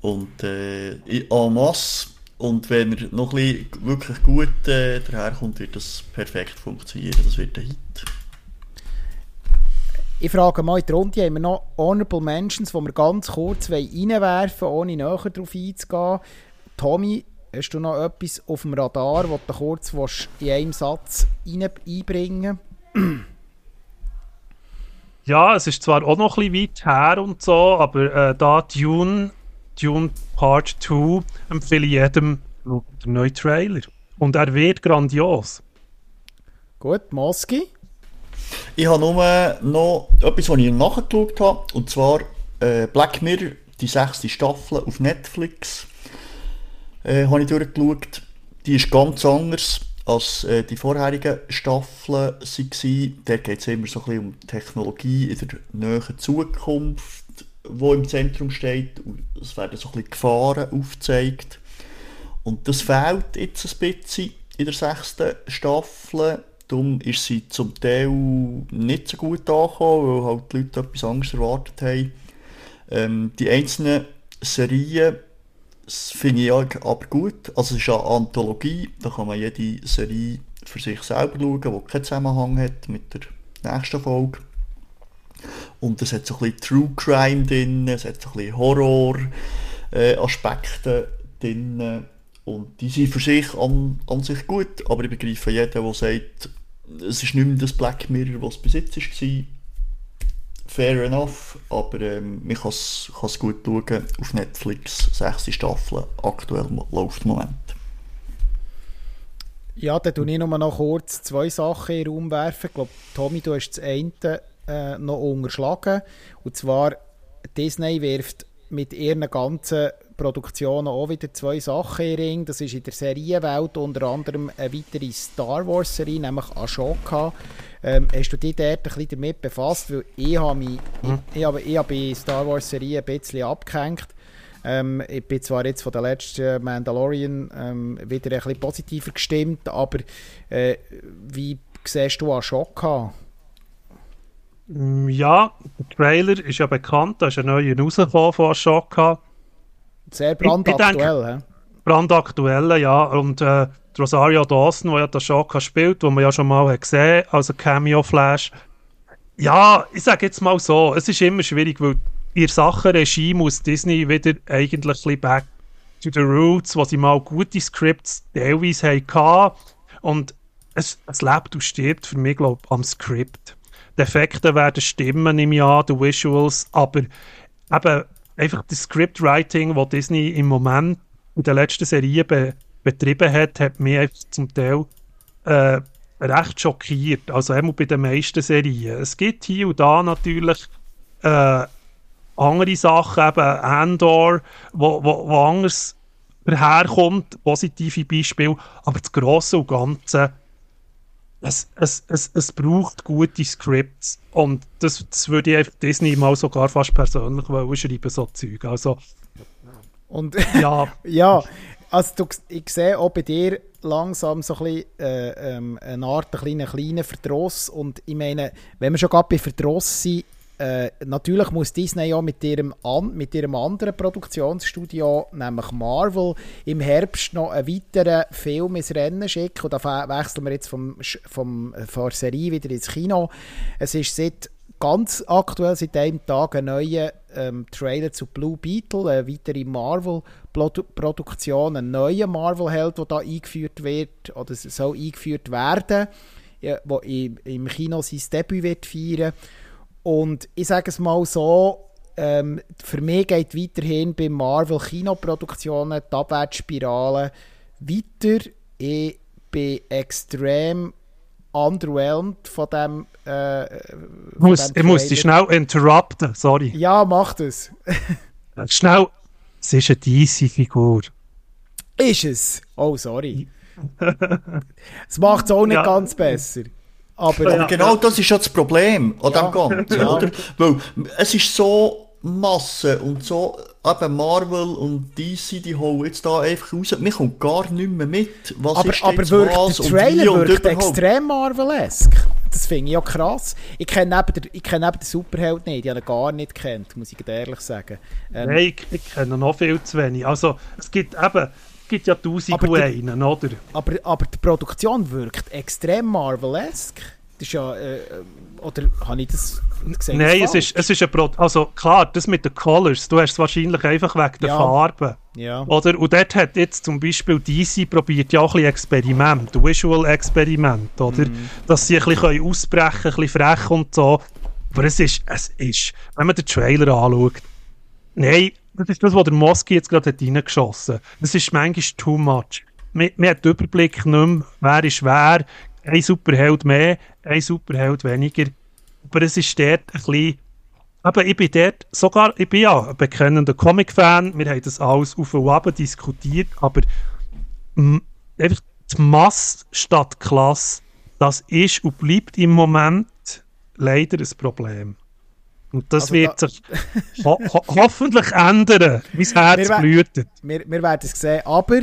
und äh, en masse und wenn er noch ein bisschen wirklich gut äh, daherkommt, wird das perfekt funktionieren, das wird ein Hit. Ich frage mal in die Runde, haben wir noch Honorable Mentions, die wir ganz kurz reinwerfen wollen, ohne näher darauf einzugehen. Tommy, hast du noch etwas auf dem Radar, das du kurz in einem Satz rein einbringen Ja, es ist zwar auch noch ein bisschen weit her und so, aber äh, da Dune, Dune Part 2 empfehle ich jedem den neuen Trailer. Und er wird grandios. Gut, Moski? Ich habe nur noch etwas, was ich nachgeschaut habe, und zwar äh, Black Mirror, die sechste Staffel auf Netflix, äh, habe ich durchgeschaut. Die ist ganz anders als äh, die vorherigen Staffeln waren. Da geht es immer so ein bisschen um Technologie in der näheren Zukunft, wo im Zentrum steht. es werden so ein bisschen Gefahren aufgezeigt. Und das fehlt jetzt ein bisschen in der sechsten Staffel. Darum ist sie zum Teil nicht so gut angekommen, weil halt die Leute etwas anderes erwartet haben. Ähm, die einzelnen Serien finde ich aber gut. Also es ist eine Anthologie, da kann man jede Serie für sich selber schauen, die keinen Zusammenhang hat mit der nächsten Folge. Und es hat so ein bisschen True Crime drin, es hat so ein bisschen Horror-Aspekte äh, drin. Und die sind für sich an, an sich gut, aber ich begreife jeden, der sagt, es ist nicht mehr das Black Mirror, was bis jetzt war. Fair enough, aber ähm, man kann es gut schauen auf Netflix, sechste Staffel, aktuell läuft im Moment. Ja, dann tue ich nur noch kurz zwei Sachen in den Raum werfen. Ich glaube, Tommy, du hast das eine äh, noch unterschlagen. Und zwar, Disney wirft mit ihren ganzen Produktionen auch wieder zwei Sachen in Ring. Das ist in der Serienwelt unter anderem eine weitere Star Wars-Serie, nämlich Ashoka. Ähm, hast du dich dort ein bisschen damit befasst? Weil ich habe mich, hm. ich, ich, habe, ich habe bei Star Wars-Serie ein bisschen abgehängt. Ähm, ich bin zwar jetzt von der letzten Mandalorian ähm, wieder ein bisschen positiver gestimmt, aber äh, wie siehst du Ashoka? Mm, ja, der Trailer ist ja bekannt, da ist ein neuer rausgekommen von Ashoka. Sehr brandaktuell, hä? Brandaktuell, ja. Und äh, Rosario Dawson, der ja das Ashoka spielt, wo man ja schon mal hat gesehen also Cameo-Flash. Ja, ich sage jetzt mal so, es ist immer schwierig, weil ihr Sachenregie muss Disney wieder eigentlich ein bisschen back to the roots, wo sie mal gute Scripts teilweise hatten. Und es, es lebt und stirbt für mich, glaube ich, am Skript. Die Effekte werden stimmen im Jahr, die Visuals, aber eben einfach das Scriptwriting, das Disney im Moment in der letzten Serie be betrieben hat, hat mich zum Teil äh, recht schockiert. Also einmal bei den meisten Serien. Es gibt hier und da natürlich äh, andere Sachen, eben Andor, wo, wo, wo anders herkommt, positive Beispiele, aber das Grosse und Ganze, es, es, es, es braucht gute Scripts und das, das würde ich Disney mal sogar fast persönlich schreiben, so Zeug. Also, und ja. (laughs) ja, also du, ich sehe auch bei dir langsam so ein bisschen, äh, ähm, eine Art einen kleinen, kleinen Verdross und ich meine, wenn wir schon gerade bei Verdross sind, äh, natürlich muss Disney ja mit ihrem, an, mit ihrem anderen Produktionsstudio, nämlich Marvel, im Herbst noch einen weiteren Film ins Rennen schicken. Und da wechseln wir jetzt vom, vom, von der Serie wieder ins Kino. Es ist seit ganz aktuell seit einem Tag ein neuer ähm, Trailer zu Blue Beetle, eine weitere Marvel-Produktion, ein neuer Marvel-Held, der da eingeführt wird oder soll eingeführt werden, ja, im, im Kino sein Debüt wird feiern und ich sage es mal so, ähm, für mich geht weiterhin bei Marvel Kinoproduktionen die Abwärtsspirale weiter. Ich bin extrem underwhelmed von dem. Äh, von muss, dem ich muss dich schnell interrupten, sorry. Ja, mach das. schnell, es ist eine DC-Figur. Ist es? Oh, sorry. (laughs) Es macht es auch nicht ja. ganz besser. Aber, aber genau das ist ja das Problem an ja, dem Ganzen, ja. oder? Weil es ist so Masse und so, eben Marvel und DC, die holen jetzt da einfach raus. Mir kommt gar nicht mehr mit, was aber, ist aber jetzt wirkt was der Trailer und wirkt extrem Marvel-esque. Das finde ich ja krass. Ich kenne eben, den, kenn eben den Superheld nicht, ich habe ihn gar nicht kennt, muss ich ehrlich sagen. Ähm, Nein, ich, ich kenne noch viel zu wenig. Also, es gibt eben, gibt ja tausend aber einen, oder? Aber, aber die Produktion wirkt extrem Marvel-esque. Das ist ja, äh, oder habe ich das gesehen? Nein, es ist, es ist ein Pro also klar, das mit den Colors, du hast es wahrscheinlich einfach wegen der ja. Farben. Ja. Oder? Und dort hat jetzt zum Beispiel DC probiert ja auch ein bisschen Experiment, Visual-Experiment, oder? Mhm. Dass sie ein bisschen ausbrechen können, ein bisschen frech und so. Aber es ist, es ist, wenn man den Trailer anschaut, nein, das ist das, was der Moski jetzt gerade reingeschossen hat. Das ist manchmal too much. Man, man hat den Überblick nicht mehr, wer ist wer. Ein Superheld mehr, ein Superheld weniger. Aber es ist dort ein bisschen... Aber ich bin dort sogar... Ich bin ja ein bekennender Comic-Fan. Wir haben das alles auf und ab diskutiert. Aber einfach die Masse statt Klasse, das ist und bleibt im Moment leider ein Problem. Und das also wird da sich ho ho hoffentlich ändern. Mein Herz wir blühtet. Wir, wir werden es sehen. Aber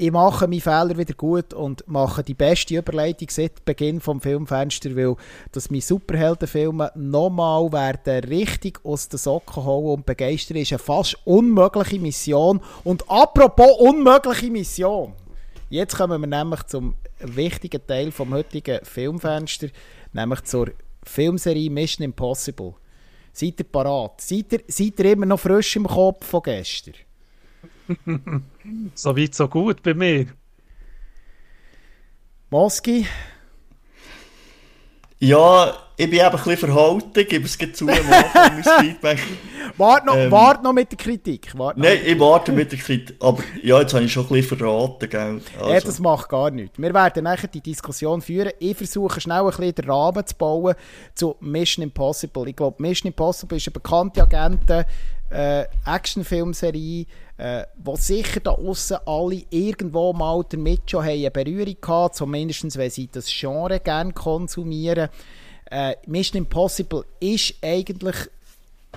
ich mache meinen Fehler wieder gut und mache die beste Überleitung seit Beginn vom Filmfenster, weil dass meine Superheldenfilme nochmal werden richtig aus den Socken holen und begeistern, ist eine fast unmögliche Mission. Und apropos unmögliche Mission. Jetzt kommen wir nämlich zum wichtigen Teil vom heutigen Filmfenster, nämlich zur Filmserie Mission Impossible. Seid ihr parat? Seid ihr, seid ihr immer noch frisch im Kopf von gestern? so weit, so gut bei mir. Moski? Ja, ich bin eben ein bisschen verhalten, gebe es zu am Anfang mein (laughs) Feedback. Wart noch, Ähm. wart noch mit der Kritik. Wart. Nein, ich warte mit der Kritik. Aber ja, jetzt habe ich schon ein bisschen verraten, gell. Also, Ja, das macht gar nichts. Wir werden nachher die Diskussion führen. Ich versuche schnell ein bisschen den Rahmen zu bauen zu Mission Impossible. Ich glaube, Mission Impossible ist eine bekannte Agenten, äh, Actionfilmserie, äh, wo sicher da außen alle irgendwo mal damit schon haben eine Berührung gehabt, zumindest wenn sie das Genre gerne konsumieren. Äh, Mission Impossible ist eigentlich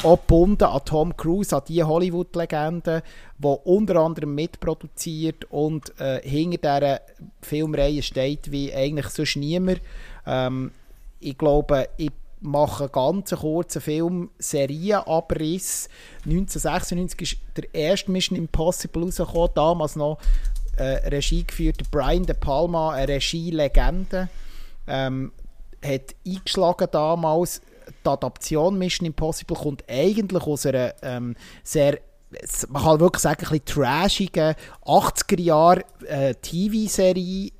auch gebunden an Tom Cruise, an die Hollywood-Legende, die unter anderem mitproduziert und äh, hinter dieser Filmreihe steht wie eigentlich sonst niemand. Ähm, ich glaube, ich mache einen ganz kurzen Film, Serienabriss. 1996 ist der erste Mission Impossible rausgekommen, damals noch äh, Regie geführt, Brian De Palma, eine Regielegende. Ähm, hat eingeschlagen damals. Die Adaption Mission Impossible kommt eigentlich aus einer ähm, sehr, man kann wirklich sagen, ein trashigen 80er-Jahre äh, TV-Serie,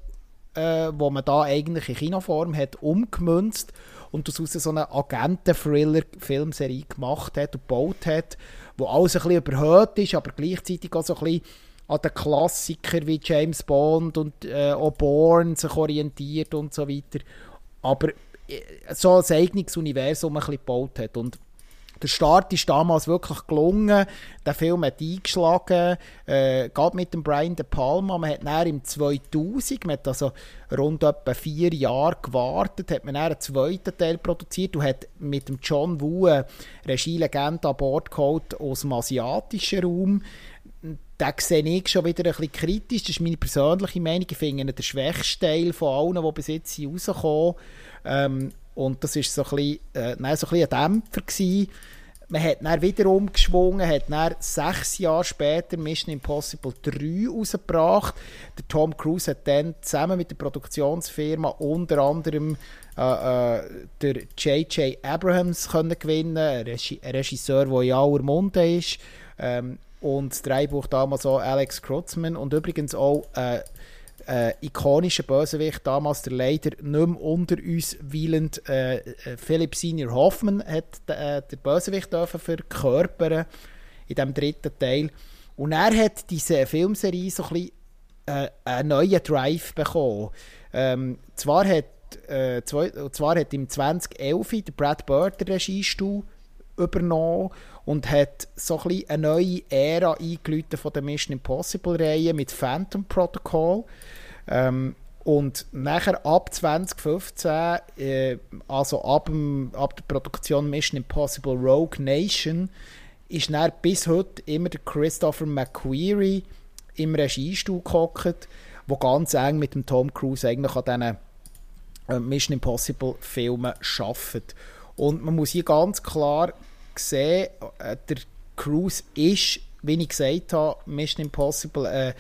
äh, wo man da eigentlich in Kinoform hat umgemünzt und daraus so eine Agenten-Thriller-Filmserie gemacht hat und gebaut hat, wo alles ein bisschen überhöht ist, aber gleichzeitig auch so ein bisschen an den Klassikern wie James Bond und äh, Bourne sich orientiert und so weiter. Aber so ein eigenes Universum ein gebaut hat. Und der Start ist damals wirklich gelungen. Der Film hat eingeschlagen, äh, gerade mit dem Brian De Palma. Man hat dann im 2000, man hat also rund etwa vier Jahre gewartet, hat man einen zweiten Teil produziert und hat mit dem John Woo eine Regielegende an Bord geholt aus dem asiatischen Raum. Den sehe ich schon wieder ein bisschen kritisch. Das ist meine persönliche Meinung. Ich finde ihn der schwächste Teil von allen, die bis jetzt rausgekommen ähm, Und das war so ein bisschen, äh, nein, so ein, bisschen ein Dämpfer. Gewesen. Man hat dann wieder umgeschwungen, hat dann sechs Jahre später Mission Impossible 3 rausgebracht. Der Tom Cruise hat dann zusammen mit der Produktionsfirma unter anderem äh, äh, der J.J. Abrahams können gewinnen, ein Regisseur, der in aller Munde ist. Ähm, und das Drehbuch damals auch Alex Kurtzman und übrigens auch äh, äh, ikonischer Bösewicht, damals der leider nicht mehr unter uns weilend äh, äh, Philip Senior Hoffman hat äh, der Bösewicht dürfen verkörpern in dem dritten Teil. Und er hat diese Filmserie so ein bisschen äh, einen neuen Drive bekommen. Ähm, zwar hat äh, zwei, zwar hat im 2011 der Brad Bird den Regiestuhl übernommen und hat so ein eine neue Ära eingeläutet von der Mission Impossible Reihe mit Phantom Protocol. Ähm, und nachher ab 2015, äh, also ab, dem, ab der Produktion Mission Impossible Rogue Nation, ist dann bis heute immer der Christopher McQuarrie im Regiestuhl gehockt, der ganz eng mit dem Tom Cruise eigentlich an diesen äh, Mission Impossible Filmen arbeitet. Und man muss hier ganz klar sehen, äh, der Cruise ist, wie ich gesagt habe, Mission Impossible. Äh,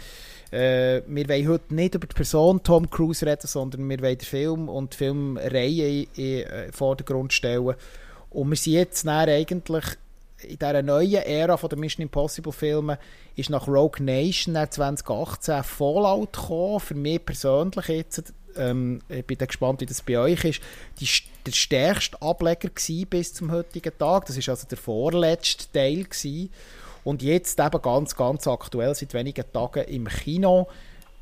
äh, wir wollen heute nicht über die Person Tom Cruise reden, sondern wir wollen den Film und die Filmreihe in, in, in Vordergrund stellen. Und wir sind jetzt eigentlich in dieser neuen Ära der Mission Impossible Filmen ist nach Rogue Nation 2018 Fallout gekommen. Für mich persönlich jetzt, ähm, ich bin gespannt, wie das bei euch ist, die, der stärkste Ableger bis zum heutigen Tag. Das ist also der vorletzte Teil gewesen. Und jetzt eben ganz, ganz aktuell, seit wenigen Tagen im Kino,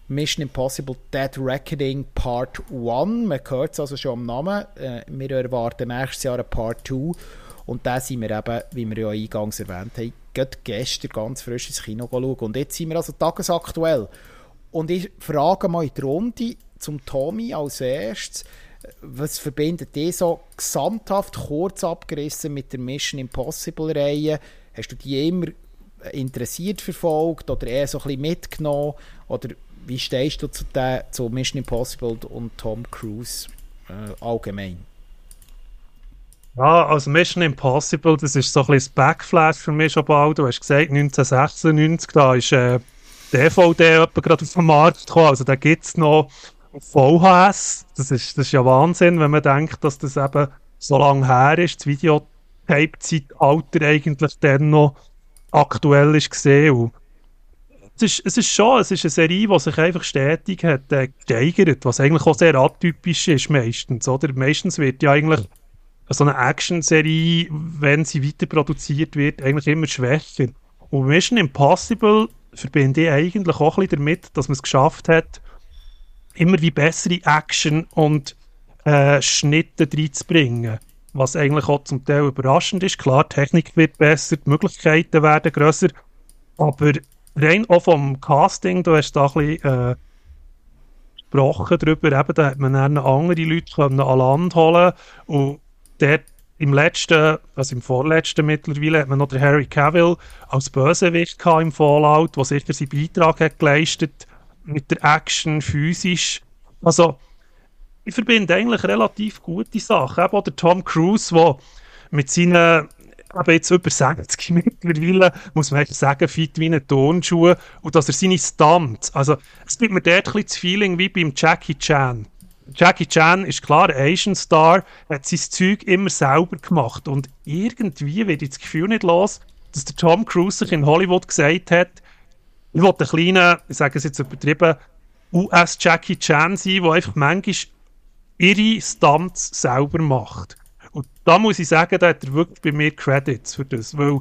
Mission Impossible Dead Reckoning Part 1. Man hört es also schon am Namen. Äh, wir erwarten nächstes Jahr ein Part 2. Und da sind wir eben, wie wir ja eingangs erwähnt haben, gestern ganz frisch ins Kino schauen. Und jetzt sind wir also tagesaktuell. Und ich frage mal in die Runde zum Tommy als erstes, was verbindet ihr so gesamthaft kurz abgerissen mit der Mission Impossible Reihe? Hast du die immer interessiert verfolgt oder eher so ein bisschen mitgenommen? Oder wie stehst du zu, der, zu Mission Impossible und Tom Cruise äh, allgemein? Ja, also Mission Impossible, das ist so ein bisschen das Backflash für mich schon bald. Du hast gesagt, 1996, da ist äh, DVD gerade auf den Markt gekommen, also da gibt es noch VHS. Das ist, das ist ja Wahnsinn, wenn man denkt, dass das eben so lange her ist, das Videotape-Zeitalter eigentlich dann noch aktuell ist gesehen. Es ist, es ist schon, es ist eine Serie, die sich einfach stetig hat äh, gesteigert, was eigentlich auch sehr atypisch ist meistens, oder? Meistens wird ja eigentlich so eine Action-Serie, wenn sie weiter produziert wird, eigentlich immer schwächer. Und Mission Impossible verbinde ich eigentlich auch ein bisschen damit, dass man es geschafft hat, immer wie bessere Action und äh, Schnitte reinzubringen. Was eigentlich auch zum Teil überraschend ist. Klar, die Technik wird besser, die Möglichkeiten werden grösser, aber rein auch vom Casting, du hast da ein bisschen äh, gesprochen darüber, eben, da hat man dann andere Leute können an Land holen und dort im letzten, also im vorletzten mittlerweile, hat man noch den Harry Cavill als Bösewicht im Fallout, der sicher seinen Beitrag hat geleistet mit der Action, physisch. Also, ich verbinde eigentlich relativ gute Sachen. Eben auch der Tom Cruise, der mit seinen aber jetzt über 60 (laughs) mittlerweile, muss man sagen, fit wie eine Turnschuhe und dass er seine Stunts, also es gibt mir dort ein das Feeling wie beim Jackie Chan. Jackie Chan ist klar ein Asian Star, hat sein Zeug immer selber gemacht und irgendwie wird ich das Gefühl nicht los, dass der Tom Cruise sich in Hollywood gesagt hat, ich will einen kleinen, ich sage es jetzt übertrieben, US Jackie Chan sein, der einfach manchmal ihre Stunts selber macht. Und da muss ich sagen, da hat er wirklich bei mir Credits für das. Weil,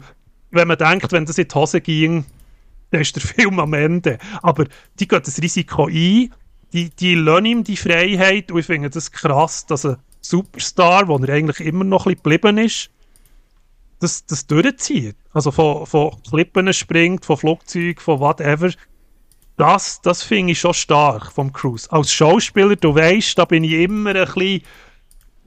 wenn man denkt, wenn das in die Hose ging, dann ist der (laughs) Film am Ende. Aber die gehen das Risiko ein, die, die lassen ihm die Freiheit und ich finde das krass, dass ein Superstar, wo er eigentlich immer noch ein bisschen geblieben ist, das, das durchzieht. Also von, von Klippen springt, von Flugzeugen, von whatever. Das, das finde ich schon stark vom Cruise. Als Schauspieler, du weißt, da bin ich immer ein bisschen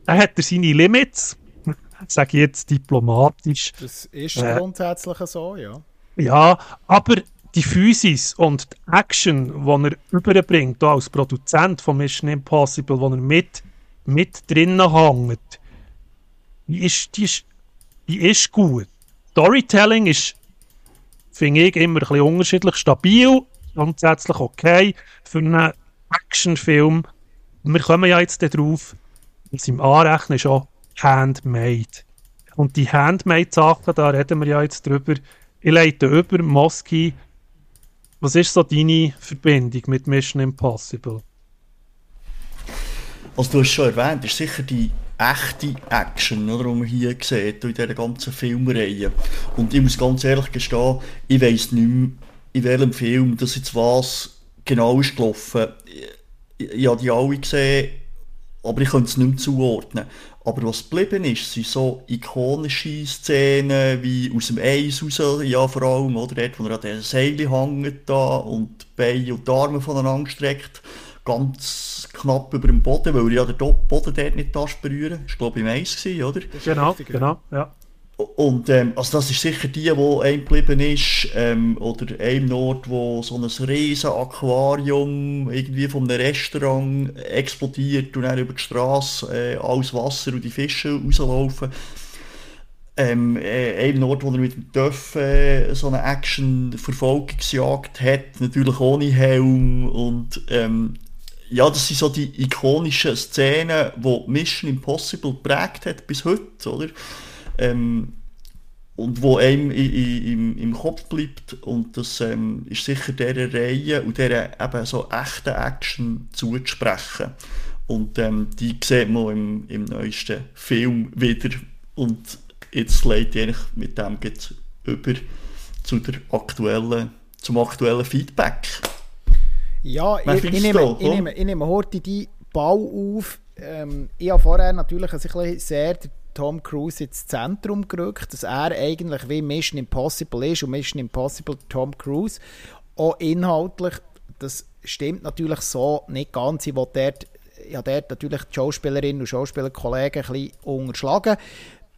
da hat er seine Limits, (laughs) sage ich jetzt diplomatisch. Das ist äh, grundsätzlich so, ja. Ja, aber die Physis und die Action, die er überbringt, als Produzent von Mission Impossible, wo er mit, mit drinnen hängt, die ist, die, ist, die ist gut. Storytelling ist, finde ich, immer ein bisschen unterschiedlich stabil, grundsätzlich okay für einen Actionfilm. Wir kommen ja jetzt darauf, was im Anrechnen auch Handmade. Und die Handmade-Sachen, da reden wir ja jetzt drüber. Ich leite über Moski. Was ist so deine Verbindung mit Mission Impossible? Was du hast schon erwähnt, ist sicher die echte Action, oder, die man hier sieht, in dieser ganzen Filmreihe. Und ich muss ganz ehrlich gestehen, ich weiss nicht mehr, in welchem Film das jetzt was genau ist gelaufen. Ich, ich habe die alle gesehen aber ich könnte es nicht mehr zuordnen. Aber was geblieben ist, sind so ikonische Szenen wie aus dem Eis raus, ja vor allem, oder dort, wo er an den Seilen hängt da und die Beine und die Arme voneinander streckt, ganz knapp über dem Boden, weil er ja den Boden dort nicht berühren darf. Das war glaube ich im Eis, oder? Genau, genau, ja. Und ähm, also das ist sicher die, wo einem geblieben ist, ähm, oder einem Ort, wo so ein riesen Aquarium irgendwie von einem Restaurant explodiert und dann über die Straße äh, alles Wasser und die Fische rauslaufen. Ähm, äh, einem Ort, wo er mit dem Töff äh, so eine Action-Verfolgungsjagd hat, natürlich ohne Helm und ähm, ja, das sind so die ikonischen Szenen, die Mission Impossible prägt hat bis heute, oder? ähm, und wo einem im, im Kopf bleibt und das ähm, ist sicher dieser Reihe und dieser eben so echten Action zuzusprechen. Und ähm, die sieht man im, im neuesten Film wieder und jetzt leite ich mit dem über zu der aktuellen, zum aktuellen Feedback. Ja, ich, ich, nehme, ich, nehme, ich nehme heute die Bau auf. Ähm, ich habe vorher natürlich ein bisschen sehr Tom Cruise ins Zentrum gerückt, dass er eigentlich wie Mission Impossible ist und Mission Impossible Tom Cruise. Auch inhaltlich, das stimmt natürlich so nicht ganz. Ich will dort, ja, dort natürlich die Schauspielerinnen und Schauspielerkollegen ein bisschen unterschlagen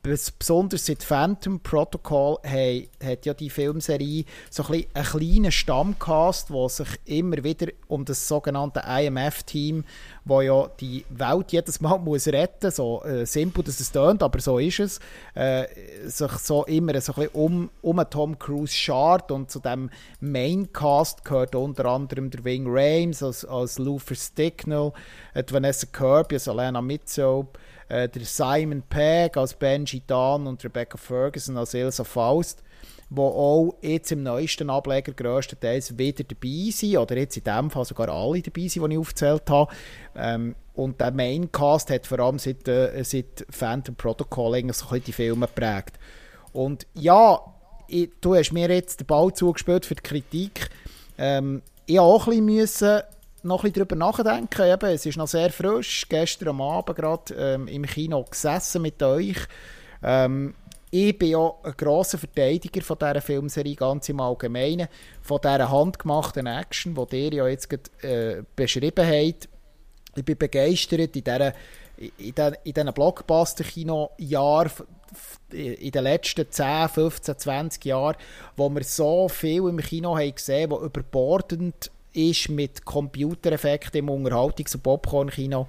besonders seit Phantom Protocol hey, hat ja die Filmserie so ein bisschen einen kleinen Stammcast, der sich immer wieder um das sogenannte IMF-Team, wo ja die Welt jedes Mal muss retten so äh, simpel, dass es tönt, aber so ist es, äh, sich so immer so ein um, um Tom Cruise schart und zu dem Maincast gehört unter anderem der Wing Rames als, als Luther Sticknell, äh, Vanessa Kirby als Alena Mitzob, äh, der Simon Pegg als Benji Dunn und Rebecca Ferguson als Elsa Faust. die auch jetzt im neuesten Ableger grösstenteils wieder dabei sind, oder jetzt in dem Fall sogar alle dabei sind, die ich aufgezählt habe. Ähm, und der Maincast hat vor allem seit, äh, seit Phantom Protocol eigentlich so die Filme geprägt. Und ja, ich, du hast mir jetzt den Ball zugespielt für die Kritik. Ähm, ich auch ein bisschen noch ein bisschen darüber nachdenken. Eben, es ist noch sehr frisch. Gestern am Abend gerade ähm, im Kino gesessen mit euch. Ähm, ich bin ja ein grosser Verteidiger von dieser Filmserie, ganz im Allgemeinen. Von dieser handgemachten Action, die ihr ja jetzt gerade, äh, beschrieben habt. Ich bin begeistert in dieser in den, in diesen Blockbuster-Kino-Jahren, in den letzten 10, 15, 20 Jahren, wo wir so viel im Kino haben gesehen, wo überbordend ist mit Computereffekten im Unterhaltungs- und Popcorn-Kino,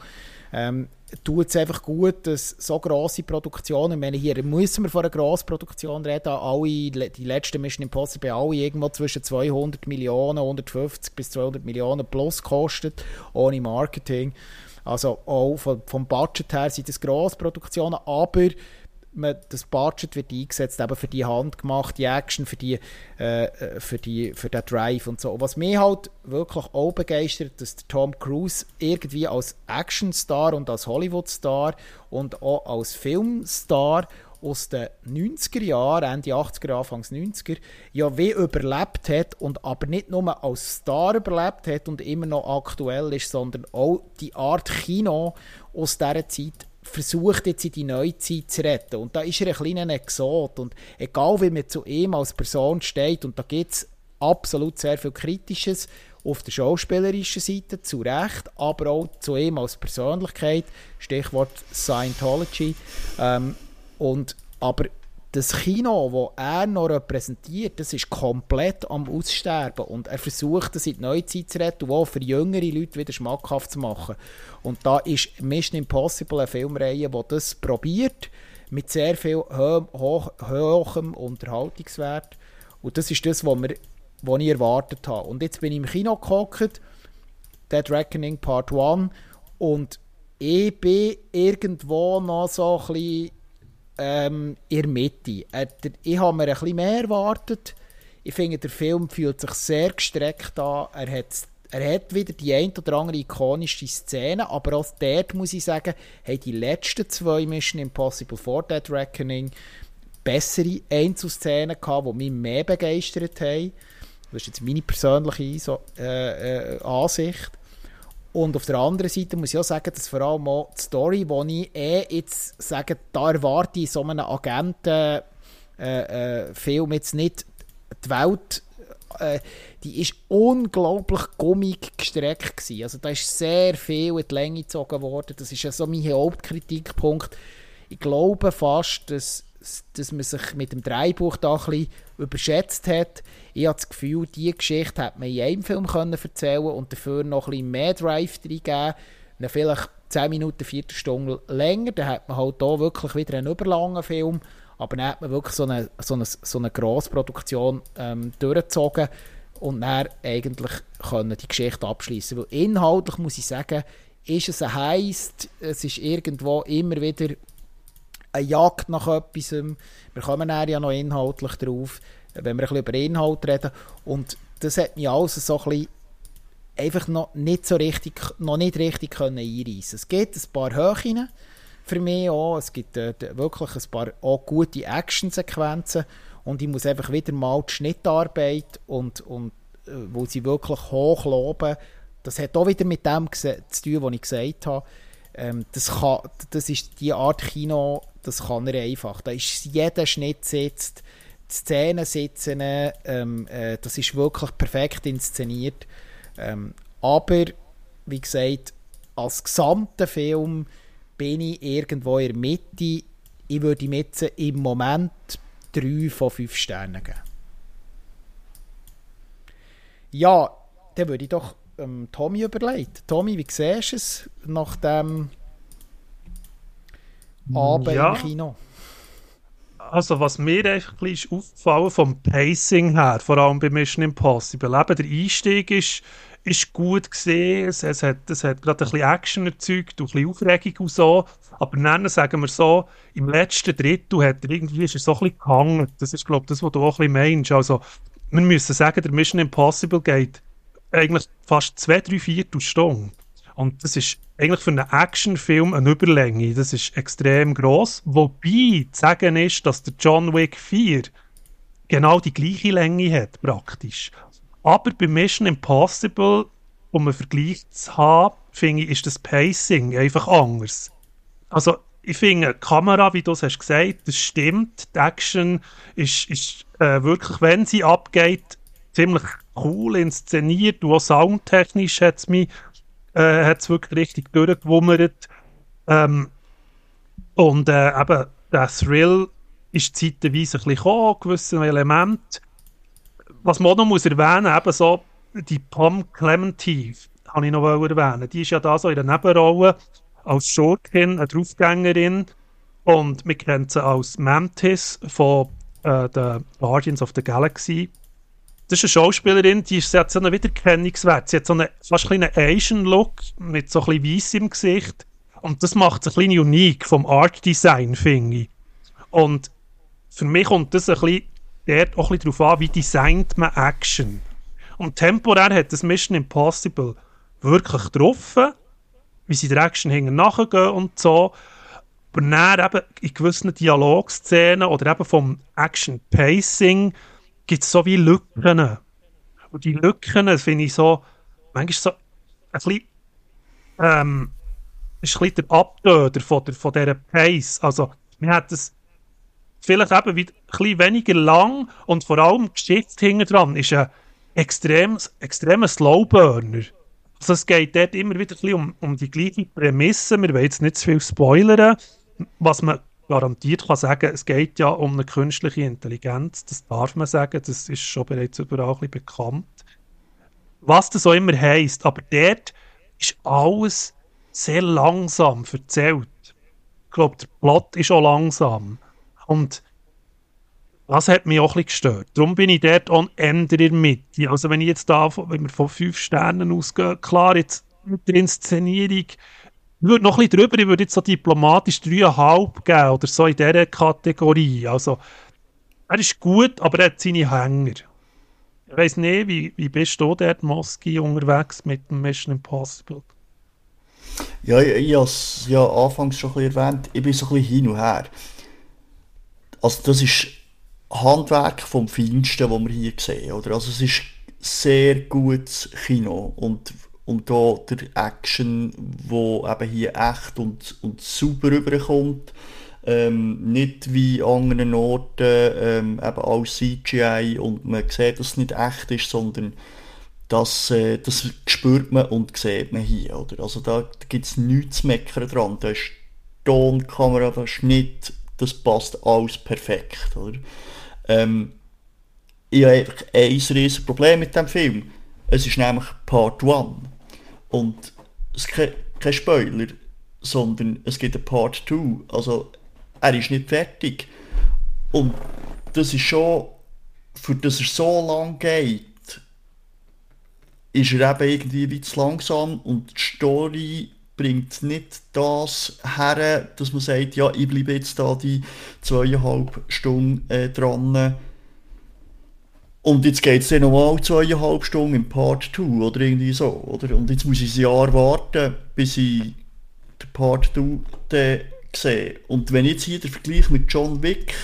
ähm, tut es einfach gut, dass so grosse Produktionen, ich meine, hier müssen wir von einer Grossproduktion reden, alle, die letzten Mission Impossible, alle irgendwo zwischen 200 Millionen, 150 bis 200 Millionen plus kostet, ohne Marketing. Also auch vom, vom Budget her sind das Grossproduktionen, aber man, das Budget wird eingesetzt eben für die handgemachte Action, für, die, äh, für, die, für den Drive und so. Was mich halt wirklich auch begeistert, dass Tom Cruise irgendwie als Actionstar und als Hollywoodstar und auch als Filmstar aus den 90er Jahren, Ende 80er, Anfangs 90er, ja wie überlebt hat und aber nicht nur als Star überlebt hat und immer noch aktuell ist, sondern auch die Art Kino aus dieser Zeit versucht jetzt in die Neuzeit zu retten. Und da ist er ein kleiner Exot. Und egal wie man zu ihm als Person steht, und da gibt es absolut sehr viel Kritisches auf der schauspielerischen Seite, zu Recht, aber auch zu ihm als Persönlichkeit, Stichwort Scientology. Ähm, und, aber das Kino, das er noch repräsentiert, das ist komplett am Aussterben und er versucht es in die Neuzeit zu retten und auch für jüngere Leute wieder schmackhaft zu machen. Und da ist Mission Impossible eine Filmreihe, die das probiert, mit sehr viel ho ho hohem Unterhaltungswert und das ist das, was, wir, was ich erwartet habe. Und jetzt bin ich im Kino gehockt, Dead Reckoning Part 1 und ich bin irgendwo noch so ein bisschen ähm, in der Mitte. Äh, ich habe mir ein bisschen mehr erwartet. Ich finde, der Film fühlt sich sehr gestreckt an. Er hat, er hat wieder die ein oder andere ikonische Szene, aber auch dort muss ich sagen, haben die letzten zwei Mission Impossible vor Dead Reckoning bessere Einzelszenen gehabt, die mich mehr begeistert haben. Das ist jetzt meine persönliche äh, äh, Ansicht. Und auf der anderen Seite muss ich auch sagen, dass vor allem auch die Story, die ich eh jetzt sage, da erwarte ich so einen Agenten äh, äh, jetzt nicht die Welt äh, die ist unglaublich gummig gestreckt gewesen. Also da ist sehr viel in die Länge gezogen worden. Das ist ja so mein Hauptkritikpunkt. Ich glaube fast, dass dass man sich mit dem Dreibuch da ein bisschen überschätzt hat. Ich habe das Gefühl, diese Geschichte hätte man in einem Film können erzählen und dafür noch ein mehr Drive reingeben vielleicht 10 Minuten, 4 Stunden länger, dann hat man halt hier wirklich wieder einen überlangen Film, aber dann hat man wirklich so eine, so eine, so eine Grossproduktion ähm, durchgezogen und dann eigentlich können die Geschichte abschließen. Weil inhaltlich muss ich sagen, ist es ein Heist, es ist irgendwo immer wieder eine Jagd nach etwas. Wir kommen ja noch inhaltlich drauf, wenn wir ein bisschen über Inhalt reden. Und das hat mich alles so ein bisschen einfach noch nicht so richtig, noch nicht richtig können einreissen. Es gibt ein paar Höhen für mich auch. Es gibt äh, wirklich ein paar auch gute Actionsequenzen und ich muss einfach wieder mal die Schnittarbeit und, und äh, wo sie wirklich hoch loben, das hat auch wieder mit dem zu tun, was ich gesagt habe. Ähm, das, kann, das ist die Art Kino, das kann er einfach. Da ist jeder Schnitt sitzt, die Szenen sitzen, ähm, äh, das ist wirklich perfekt inszeniert. Ähm, aber, wie gesagt, als gesamter Film bin ich irgendwo in der Mitte. Ich würde ihm im Moment drei von fünf Sternen geben. Ja, dann würde ich doch ähm, Tommy überlegt. Tommy, wie siehst du es nach dem Abend ja. im Kino? Also was mir einfach ein bisschen aufgefallen vom Pacing her, vor allem bei Mission Impossible, eben der Einstieg ist, ist gut gesehen, es, es, hat, es hat gerade ein bisschen Action erzeugt und ein bisschen Aufregung und so, aber dann sagen wir so, im letzten Drittel hat er irgendwie, ist er so ein bisschen gehangen, das ist glaube ich das, was du auch ein bisschen meinst, also wir müssen sagen, der Mission Impossible geht eigentlich fast zwei, drei Viertelstunden und das ist eigentlich für einen Actionfilm eine Überlänge, das ist extrem gross, wobei zu sagen ist, dass der John Wick 4 genau die gleiche Länge hat, praktisch. Aber bei Mission Impossible, um einen Vergleich zu haben, finde ich, ist das Pacing einfach anders. Also, ich finde, die Kamera, wie du es hast gesagt, das stimmt. Die Action ist, ist äh, wirklich, wenn sie abgeht, ziemlich cool inszeniert. Auch soundtechnisch hat es mich äh, wirklich richtig durchgewummert. Ähm, und äh, eben, der Thrill ist zeitweise ein bisschen gekommen, gewisse Elemente was man noch muss erwähnen muss, eben so die Pom Clementine, habe ich noch erwähnen. Die ist ja da so in der Nebenrolle als Schurkin, eine Draufgängerin. Und wir kennen sie als Mantis von äh, den Guardians of the Galaxy. Das ist eine Schauspielerin, die ist, sie hat so einen Wiedererkennungswert. Sie hat so einen fast einen Asian-Look mit so ein bisschen im Gesicht. Und das macht es ein bisschen unique vom Art-Design, finde ich. Und für mich kommt das ein bisschen auch ein bisschen darauf an, wie designt man Action. Und temporär hat das Mission Impossible wirklich getroffen, wie sie der Action hinten nachgehen und so. Aber dann eben in gewissen Dialogszenen oder eben vom Action-Pacing gibt es so wie Lücken. Und die Lücken finde ich so, manchmal so ein bisschen, ähm, ist ein bisschen der Abtöter von, der, von dieser Pace. Also, man hat das vielleicht eben wieder ein bisschen weniger lang und vor allem die hinten dran ist ein extrem, extremer Slowburner. Also es geht dort immer wieder ein bisschen um, um die gleiche Prämisse. Wir wollen jetzt nicht zu viel spoilern. Was man garantiert kann sagen, es geht ja um eine künstliche Intelligenz. Das darf man sagen. Das ist schon bereits überall ein bekannt. Was das auch immer heisst. Aber dort ist alles sehr langsam erzählt. Ich glaube, der Plot ist auch langsam. Und das hat mich auch ein bisschen gestört. Darum bin ich dort auch in der Mitte. Also wenn ich jetzt da, wenn wir von fünf Sternen ausgehen, klar, jetzt mit der Inszenierung, würde noch bisschen drüber, ich würde jetzt so diplomatisch dreieinhalb geben oder so in dieser Kategorie. Also, er ist gut, aber er hat seine Hänger. Ich weiss nicht, wie, wie bist du dort, Moski, unterwegs mit dem Mission Impossible? Ja, ich, ich habe es ja anfangs schon ein erwähnt, ich bin so ein bisschen hin und her also das ist Handwerk vom Feinsten, das wir hier sehen. Oder? Also es ist sehr gutes Kino und, und da der Action, wo eben hier echt und, und super rüberkommt. Ähm, nicht wie an anderen Orten ähm, eben als CGI und man sieht, dass es nicht echt ist, sondern das, äh, das spürt man und sieht man hier. Oder? Also da, da gibt es nichts zu meckern dran. Da ist Ton, Kamera, der Schnitt, das passt alles perfekt. Oder? Ähm, ich habe einfach ein riesiges Problem mit dem Film. Es ist nämlich Part 1. Und es kein, kein Spoiler, sondern es gibt einen Part 2. Also er ist nicht fertig. Und das ist schon, für das er so lang geht, ist er eben irgendwie wie zu langsam und die Story bringt nicht das her, dass man sagt, ja, ich bleibe jetzt da die zweieinhalb Stunden äh, dran. Und jetzt geht es dann nochmal zweieinhalb Stunden im Part 2 oder irgendwie so. Oder? Und jetzt muss ich ein Jahr warten, bis ich den Part 2 sehe. Und wenn ich jetzt hier den Vergleich mit John Wick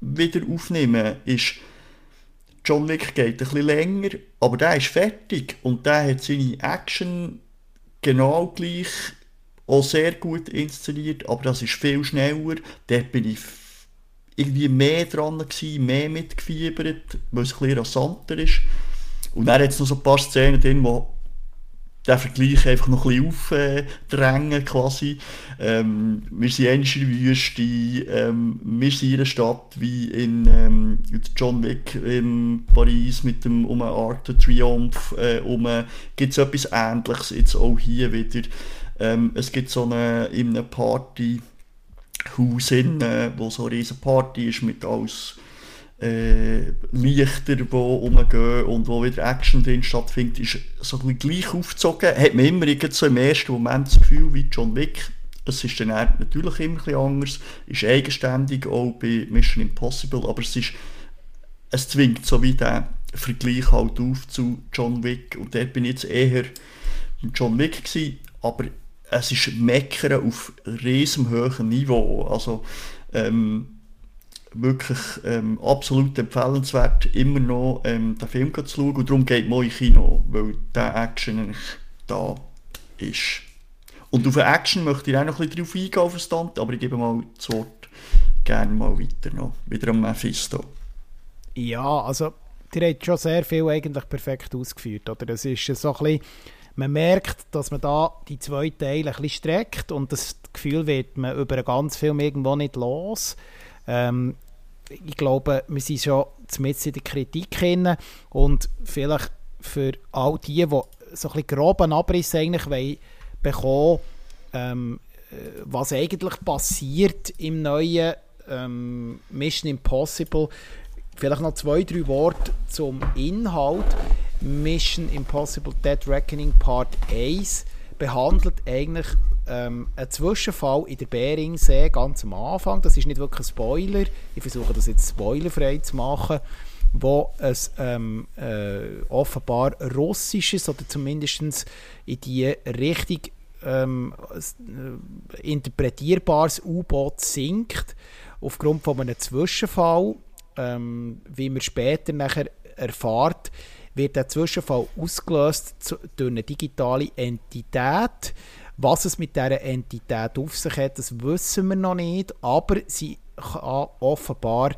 wieder aufnehme, ist John Wick geht ein bisschen länger, aber der ist fertig und der hat seine Action genau gleich, auch sehr gut inszeniert, aber das ist viel schneller. Dort bin ich irgendwie mehr dran gewesen, mehr mitgefiebert, weil es ein bisschen rasanter ist. Und dann hat es noch so ein paar Szenen drin, wo den Vergleich einfach noch ein bisschen aufdrängen quasi. Ähm, wir sind in der Wüste, ähm, wir sind in einer Stadt wie in ähm, John Wick in Paris mit dem um Art Triumph äh, um gibt es etwas Ähnliches jetzt auch hier wieder. Ähm, es gibt so eine in einem Partyhaus in, äh, wo so eine riesen Party ist mit alles äh, Lichter, die rumgehen und wo wieder Action drin stattfindet, ist so ein bisschen gleich aufgezogen. Hat man immer so im ersten Moment das Gefühl, wie John Wick. Es ist dann natürlich immer ein bisschen anders, ist eigenständig, auch bei Mission Impossible, aber es ist, es zwingt so wie der Vergleich halt auf zu John Wick und dort bin ich jetzt eher John Wick gewesen, aber es ist Meckern auf riesem hohem Niveau, also ähm, wirklich ähm, absolut empfehlenswert, immer noch ähm, den Film zu schauen. Und darum geht man in Kino, weil der Action eigentlich da ist. Und auf Action möchte ich auch noch ein bisschen drauf eingehen, auf den Stand, aber ich gebe mal das Wort gerne mal weiter noch. Wieder am Mephisto. Ja, also, ihr habt schon sehr viel eigentlich perfekt ausgeführt, oder? Das ist so ein bisschen, man merkt, dass man da die zwei Teile ein bisschen streckt und das Gefühl wird man über einen ganzen Film irgendwo nicht los. Ähm, ich glaube, wir sind schon zumindest in der Kritik hin und vielleicht für all die, die so ein bisschen groben Abriss eigentlich wollen, bekommen, ähm, äh, was eigentlich passiert im neuen ähm, Mission Impossible. Vielleicht noch zwei, drei Worte zum Inhalt. Mission Impossible Dead Reckoning Part 1 behandelt eigentlich ähm, ein Zwischenfall in der Beringsee ganz am Anfang. Das ist nicht wirklich ein Spoiler. Ich versuche das jetzt spoilerfrei zu machen wo es ähm, äh, offenbar russisches oder zumindest in die Richtung ähm, äh, interpretierbares U-Boot sinkt, aufgrund von einem Zwischenfall, ähm, wie man später nachher erfahrt, wird der Zwischenfall ausgelöst durch eine digitale Entität, was es mit dieser Entität auf sich hat, das wissen wir noch nicht, aber sie kann offenbar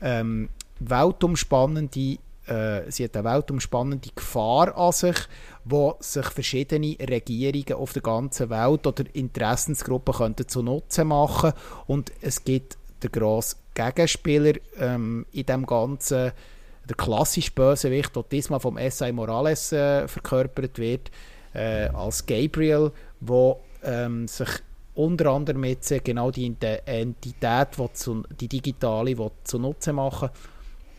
ähm, weltumspannende, äh, sie hat eine weltumspannende Gefahr an sich, wo sich verschiedene Regierungen auf der ganzen Welt oder Interessensgruppen könnten zu Nutzen machen. Und es gibt der grosse Gegenspieler ähm, in dem Ganzen, der klassische Bösewicht, der diesmal vom S.I. Morales äh, verkörpert wird, äh, als Gabriel, wo ähm, sich unter anderem jetzt genau die Entität, die, zu, die digitale, die zunutze machen,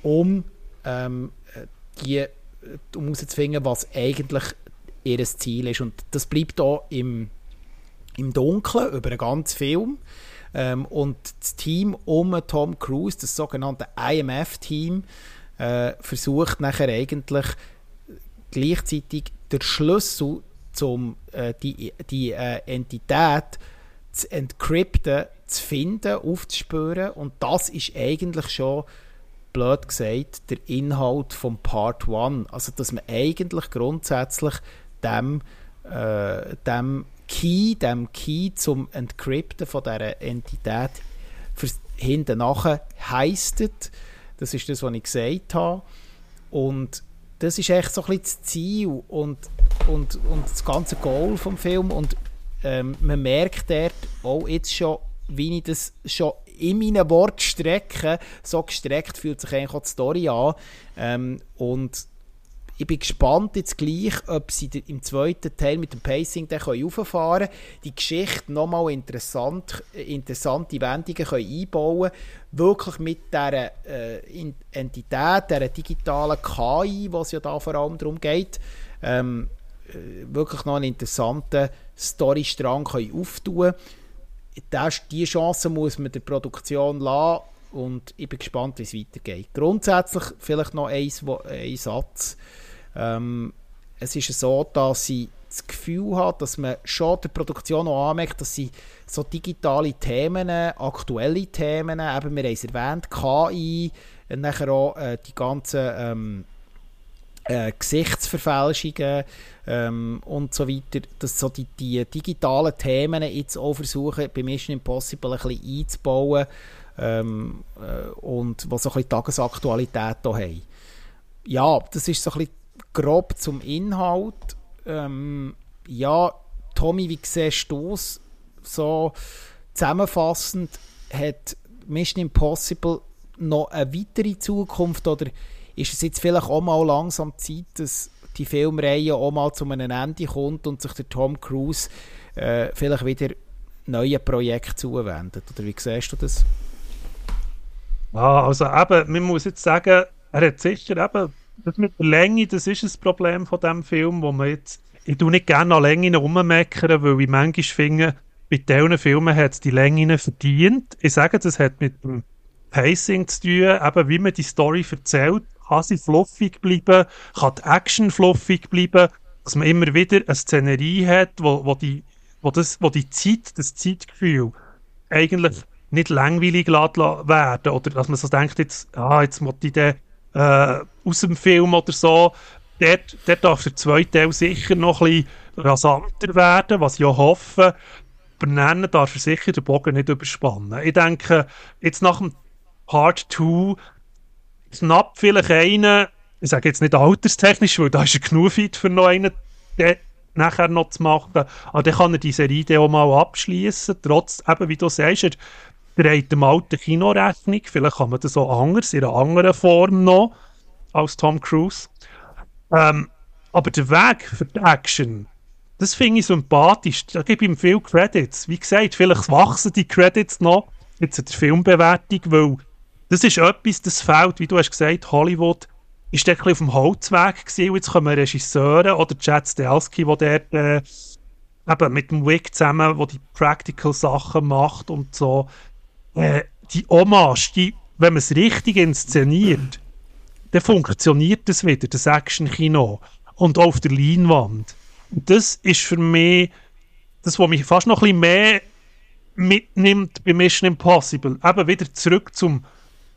um ähm, die äh, um herauszufinden, was eigentlich ihr Ziel ist. Und das bleibt auch im, im Dunkeln über einen ganzen Film. Ähm, und das Team um Tom Cruise, das sogenannte IMF-Team, äh, versucht nachher eigentlich gleichzeitig der Schlüssel zum äh, die, die äh, Entität zu encrypten, zu finden, aufzuspüren. Und das ist eigentlich schon blöd gesagt der Inhalt vom Part 1, also dass man eigentlich grundsätzlich dem, äh, dem Key, dem Key zum Encrypten von dieser Entität hinten nachher heistet. Das ist das, was ich gesagt habe. Und das ist echt so ein bisschen das Ziel und, und, und das ganze Goal vom Film. Und ähm, man merkt dort auch jetzt schon, wie ich das schon in meinen Worten strecke, so gestreckt fühlt sich eigentlich auch die Story an. Ähm, und ich bin gespannt jetzt gleich, ob sie im zweiten Teil mit dem Pacing dann rauffahren können, die Geschichte nochmal interessant, interessante Wendungen können einbauen wirklich mit dieser äh, Entität, dieser digitalen KI, was ja da vor allem darum geht, ähm, äh, wirklich noch einen interessanten Storystrang können auftun können. Diese Chance muss man der Produktion lassen und ich bin gespannt, wie es weitergeht. Grundsätzlich vielleicht noch ein, ein Satz. Ähm, es ist so, dass ich das Gefühl habe, dass man schon der Produktion auch anmerkt, dass sie so digitale Themen, aktuelle Themen, eben, wir haben es erwähnt, KI, und nachher auch äh, die ganzen ähm, äh, Gesichtsverfälschungen ähm, und so weiter, dass so die, die digitalen Themen jetzt auch versuchen, bei Mission Impossible ein bisschen einzubauen ähm, äh, und was so ein bisschen Tagesaktualität hier haben. Ja, das ist so ein bisschen grob zum Inhalt. Ähm, ja, Tommy, wie siehst du es? So zusammenfassend, hat Mission Impossible noch eine weitere Zukunft oder ist es jetzt vielleicht auch mal langsam Zeit, dass die Filmreihe auch mal zu einem Ende kommt und sich der Tom Cruise äh, vielleicht wieder neuen Projekten zuwendet? Oder wie siehst du das? Ja, also eben, man muss jetzt sagen, er hat sicher eben, das mit der Länge, das ist ein Problem von diesem Film, wo man jetzt, ich tue nicht gerne an Längen rummeckern, weil ich manchmal finde, bei diesen Filmen hat es die Länge verdient. Ich sage, das hat mit dem Pacing zu tun, eben wie man die Story erzählt, kann sie fluffig bleiben, kann die Action fluffig bleiben, dass man immer wieder eine Szenerie hat, wo, wo, die, wo, das, wo die Zeit, das Zeitgefühl eigentlich nicht langweilig werden. Oder dass man so denkt, jetzt, ah, jetzt muss ich den äh, aus dem Film oder so, dort, dort darf der zweite Teil sicher noch ein bisschen rasanter werden, was ich auch hoffe. Benennen darf er sicher den Bogen nicht überspannen. Ich denke, jetzt nach dem Part 2 knapp vielleicht einen, ich sage jetzt nicht alterstechnisch, weil da ist er genug fit für noch einen, nachher noch zu machen. Aber dann kann er diese Serie auch mal abschließen, trotz, eben wie du sagst, dreht dem alten Kinorechnung. Vielleicht kann man das auch anders, in einer anderen Form noch, als Tom Cruise. Ähm, aber der Weg für die Action, das finde ich sympathisch. Da gebe ich ihm viel Credits. Wie gesagt, vielleicht wachsen die Credits noch jetzt in der Filmbewertung, weil das ist etwas, das fehlt, wie du hast gesagt, Hollywood ist dort auf dem Holzweg gewesen, jetzt kommen Regisseure oder Chad Stahelski, der äh, eben mit dem Wick zusammen, wo die Practical-Sachen macht und so. Äh, die Hommage, die, wenn man es richtig inszeniert, dann funktioniert das wieder, das Action-Kino. Und auch auf der Leinwand. Das ist für mich das, was mich fast noch ein bisschen mehr mitnimmt bei Mission Impossible. Eben wieder zurück zum,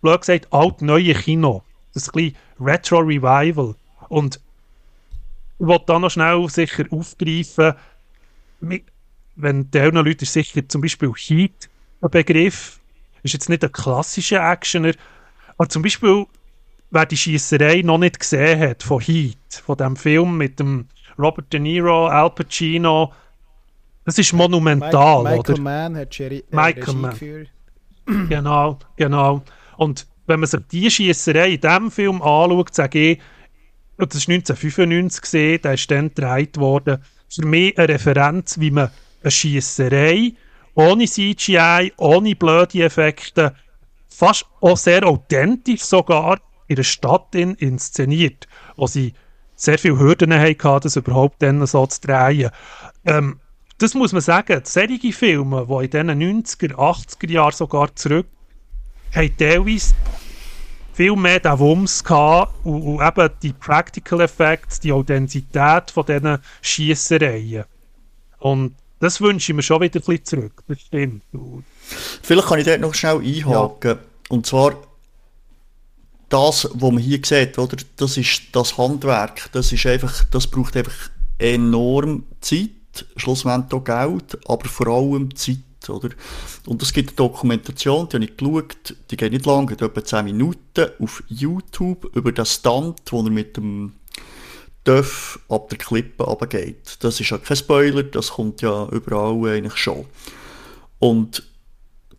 blöd gesagt, alt-neue Kino. Das ein Retro-Revival. Und ich wollte da noch schnell sicher aufgreifen, wenn der Leute sicher zum Beispiel Heat ein Begriff, ist jetzt nicht ein klassischer Actioner, aber zum Beispiel, wer die Schießerei noch nicht gesehen hat von Heat, von dem Film mit dem Robert De Niro, Al Pacino, das ist monumental, Michael, oder? Michael Mann hat Jerry, äh, Michael Mann. Genau, genau. Und wenn man sich die Schießerei in diesem Film anschaut, sage ich, das war 1995 gesehen, der ist dann gedreht worden, für mich eine Referenz, wie man eine Schießerei ohne CGI, ohne blöde Effekte, fast auch sehr authentisch sogar in einer Stadt in, inszeniert, wo sie sehr viele Hürden hatten, das überhaupt dann so zu drehen. Ähm, das muss man sagen, solche Filme, die in den 90er, 80er Jahren sogar zurück, haben teilweise viel mehr den Wumms gehabt und, und eben die Practical Effects, die Authentizität von diesen Schiessereien. Und das wünsche ich mir schon wieder ein bisschen zurück. Das stimmt. Vielleicht kann ich dort noch schnell einhaken. Und zwar, das, was man hier sieht, oder, das ist das Handwerk. Das, ist einfach, das braucht einfach enorm Zeit, schlussendlich auch Geld, aber vor allem Zeit. Oder? Und es gibt eine Dokumentation, die habe ich geschaut, die geht nicht lang, geht etwa 10 Minuten auf YouTube über den Stunt, wo er mit dem Döff ab der Klippe runtergeht. Das ist ja kein Spoiler, das kommt ja überall eigentlich schon. Und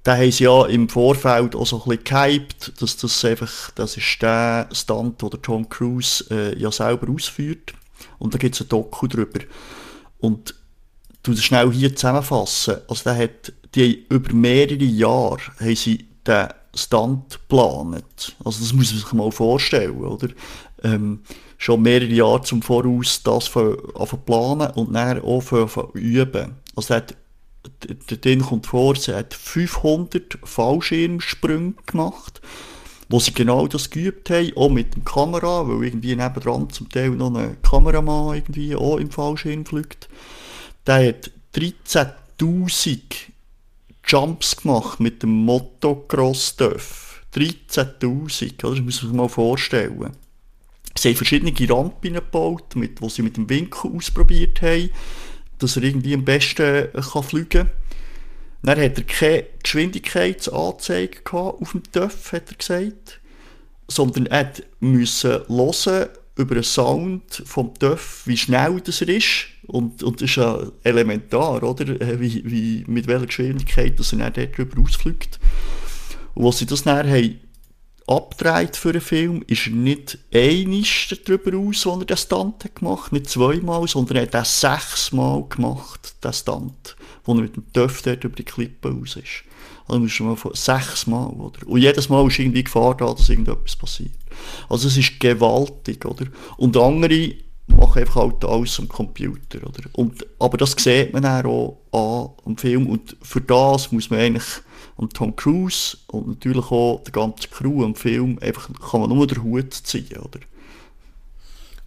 da haben sie ja im Vorfeld auch so ein bisschen gehypt, dass das einfach, das ist der Stunt, den Tom Cruise äh, ja selber ausführt. Und da gibt es ein Doku drüber. Und du das schnell hier zusammenfassen. Also der hat, die über mehrere Jahre haben sie den Stunt geplant. Also das muss man sich mal vorstellen, oder? Ähm, schon mehrere Jahre zum Voraus das von planen und dann auch üben. Also hat, der Ding kommt vor, sie hat 500 Fallschirmsprünge gemacht, wo sie genau das geübt haben, auch mit der Kamera, weil irgendwie nebendran zum Teil noch ein Kameramann irgendwie auch im Fallschirm fliegt. Der hat 13.000 Jumps gemacht mit dem Motocross Dörf. 13.000, oder? das muss man sich mal vorstellen. Sie haben verschiedene Rampen gebaut, mit, wo sie mit dem Winkel ausprobiert haben, dass er irgendwie am besten kann fliegen kann. Dann hat er keine Geschwindigkeitsanzeige auf dem TÜV, hat er gesagt, sondern er musste hören über den Sound vom TÜV, wie schnell das er ist. Und, und das ist ja elementar, oder? Wie, wie, mit welcher Geschwindigkeit dass er dann dort drüber ausfliegt. Und als sie das dann haben abgedreht für einen Film, ist er nicht einig darüber aus, wo er den Stunt hat gemacht nicht zweimal, sondern er hat das sechsmal gemacht, den Stunt, wo er mit dem Töff dort über die Klippe raus ist. Also musst du mal von sechs Mal, oder? Und jedes Mal ist irgendwie Gefahr da, dass irgendetwas passiert. Also es ist gewaltig, oder? Und andere machen einfach halt alles am Computer, oder? Und, aber das sieht man auch an am Film und für das muss man eigentlich am Tom Cruise und natürlich auch der ganze Crew am Film einfach kann man nur den Hut ziehen, oder?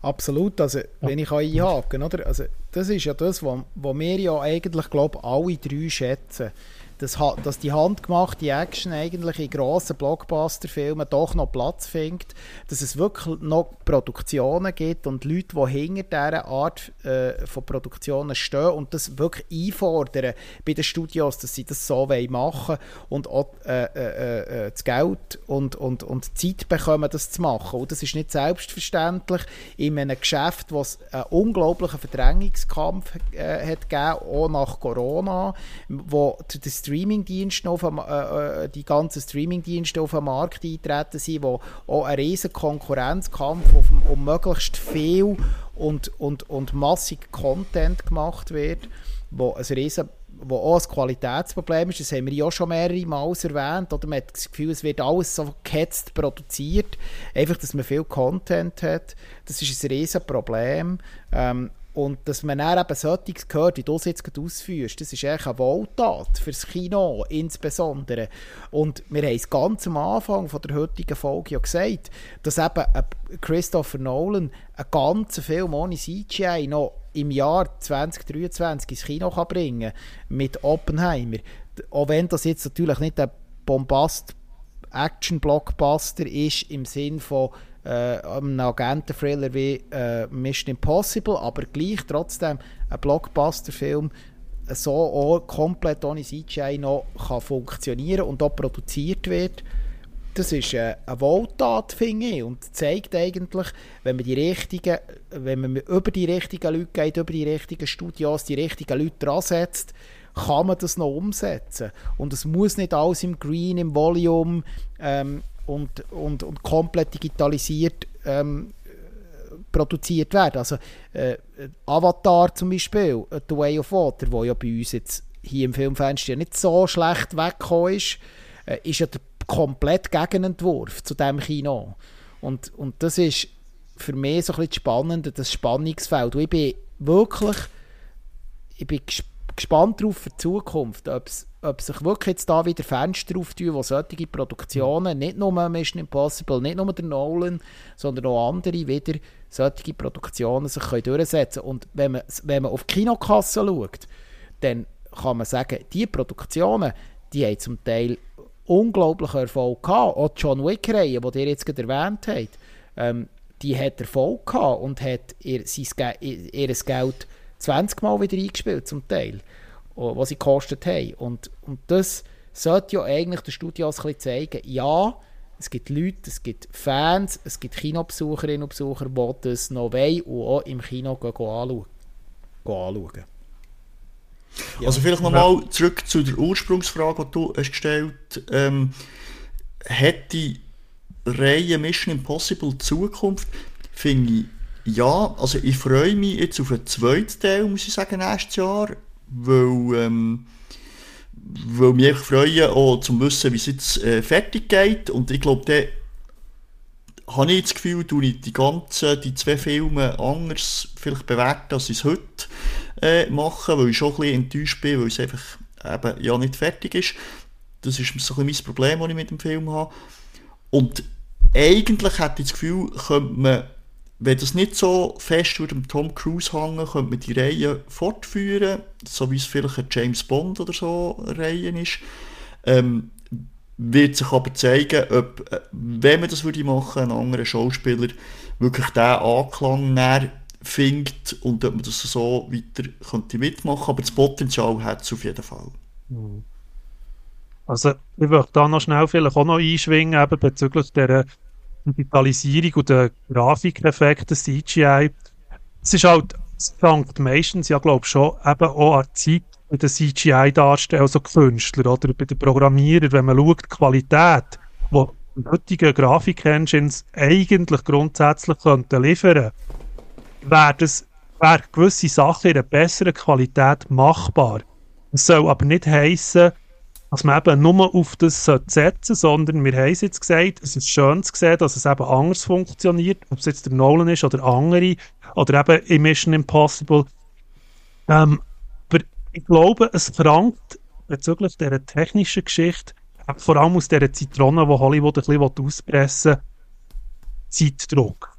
Absolut, also wenn ich einhaken oder? Also, das ist ja das, was, was wir ja eigentlich, glaube alle drei schätzen dass, dass die handgemachte Action eigentlich in grossen Blockbuster-Filmen doch noch Platz findet, dass es wirklich noch Produktionen gibt und Leute, die hinter dieser Art äh, von Produktionen stehen und das wirklich einfordern bei den Studios, dass sie das so machen wollen und auch äh, äh, äh, äh, das Geld und, und, und Zeit bekommen, das zu machen. Und das ist nicht selbstverständlich in einem Geschäft, es einen unglaublichen Verdrängungskampf äh, hat gegeben, auch nach Corona, wo das Streamingdienste auf äh, äh, die ganzen Streamingdienste auf den Markt eintreten sind, wo auch ein riesen Konkurrenzkampf auf, um möglichst viel und, und, und massig Content gemacht wird, wo ein riesen wo auch ein Qualitätsproblem ist, das haben wir ja schon mehrere Mal erwähnt, oder? Man hat das Gefühl, es wird alles so gehetzt produziert, einfach, dass man viel Content hat, das ist ein riesen Problem. Ähm, und dass man dann eben solches hört, wie du es jetzt ausführst, das ist eigentlich eine Wohltat fürs Kino insbesondere. Und wir haben es ganz am Anfang von der heutigen Folge ja gesagt, dass eben Christopher Nolan einen ganzen Film ohne CGI noch im Jahr 2023 ins Kino kann bringen mit Oppenheimer. Auch wenn das jetzt natürlich nicht ein Bombast Action-Blockbuster ist im Sinn von äh, einem Agenten-Thriller wie äh, Mission Impossible, aber gleich trotzdem ein Blockbuster-Film so auch komplett ohne CGI noch kann funktionieren und auch produziert wird. Das ist äh, eine Wohltat, finde ich, und zeigt eigentlich, wenn man die richtigen, wenn man über die richtigen Leute geht, über die richtigen Studios, die richtigen Leute dran setzt, kann man das noch umsetzen. Und es muss nicht alles im Green, im Volume ähm, und, und, und komplett digitalisiert ähm, produziert werden. Also äh, Avatar zum Beispiel, äh, The Way of Water, wo ja bei uns jetzt hier im Filmfenster nicht so schlecht weggekommen ist, äh, ist ja der komplett Gegenentwurf zu dem Kino. Und, und das ist für mich so ein bisschen spannend, das Spannungsfeld. Und ich bin wirklich ich bin gespannt darauf für die Zukunft, ob es ob sich wirklich jetzt da wieder Fenster auftun, wo solche Produktionen, nicht nur Mission Impossible, nicht nur der Nolan, sondern auch andere wieder solche Produktionen sich können durchsetzen können. Und wenn man, wenn man auf die Kinokasse schaut, dann kann man sagen, diese Produktionen, die haben zum Teil unglaublichen Erfolg gehabt. Auch John Wick-Reihe, die ihr jetzt gerade erwähnt habt, ähm, die hat Erfolg gehabt und hat ihr, sein, ihr Geld 20 Mal wieder eingespielt, zum Teil was sie gekostet haben. Und, und das sollte ja eigentlich den Studios ein zeigen, ja, es gibt Leute, es gibt Fans, es gibt Kinobesucherinnen und Besucher, die das noch wollen und auch im Kino gehen, gehen anschauen. Gehen anschauen. Ja. Also vielleicht nochmal zurück zu der Ursprungsfrage, die du hast gestellt ähm, Hat die Reihe Mission Impossible Zukunft? Finde ich ja. Also ich freue mich jetzt auf einen zweiten Teil, muss ich sagen, nächstes Jahr weil, ähm, weil mich einfach freuen, auch zu wissen, wie es jetzt äh, fertig geht. Und ich glaube, dann habe ich das Gefühl, dass ich die ganzen, die zwei Filme anders vielleicht bewerten, als ich es heute äh, mache, weil ich schon ein bisschen enttäuscht bin, weil es einfach eben ja nicht fertig ist. Das ist so ein bisschen mein Problem, das ich mit dem Film habe. Und eigentlich hätte ich das Gefühl, könnte man wenn das nicht so fest würde Tom Cruise hängen, könnte man die Reihe fortführen, so wie es vielleicht ein James Bond oder so eine Reihe ist. Ähm, wird sich aber zeigen, ob, äh, wenn man das würde machen, ein anderer Schauspieler wirklich den Anklang näher findet und ob man das so weiter könnte mitmachen, aber das Potenzial hat es auf jeden Fall. Mhm. Also ich möchte da noch schnell vielleicht auch noch einschwingen, eben bezüglich der Digitalisierung und der Grafikeffekte, CGI. Es ist halt, es fängt meistens, ja glaube schon, eben auch an Zeit bei den CGI-Darstellern, also Künstler oder bei den Programmierern, wenn man schaut, die Qualität, die heutigen Grafik-Engines eigentlich grundsätzlich könnten liefern wäre das gewisse Sachen in einer besseren Qualität machbar. Es soll aber nicht heissen, dass man eben nur auf das setzen sollte, sondern wir haben es jetzt gesagt, es ist schön zu sehen, dass es eben anders funktioniert, ob es jetzt der Nolan ist oder andere, oder eben in Mission Impossible. Ähm, aber ich glaube, es verlangt bezüglich dieser technischen Geschichte, vor allem aus dieser Zitrone, die Hollywood ein bisschen auspressen will, Zeitdruck.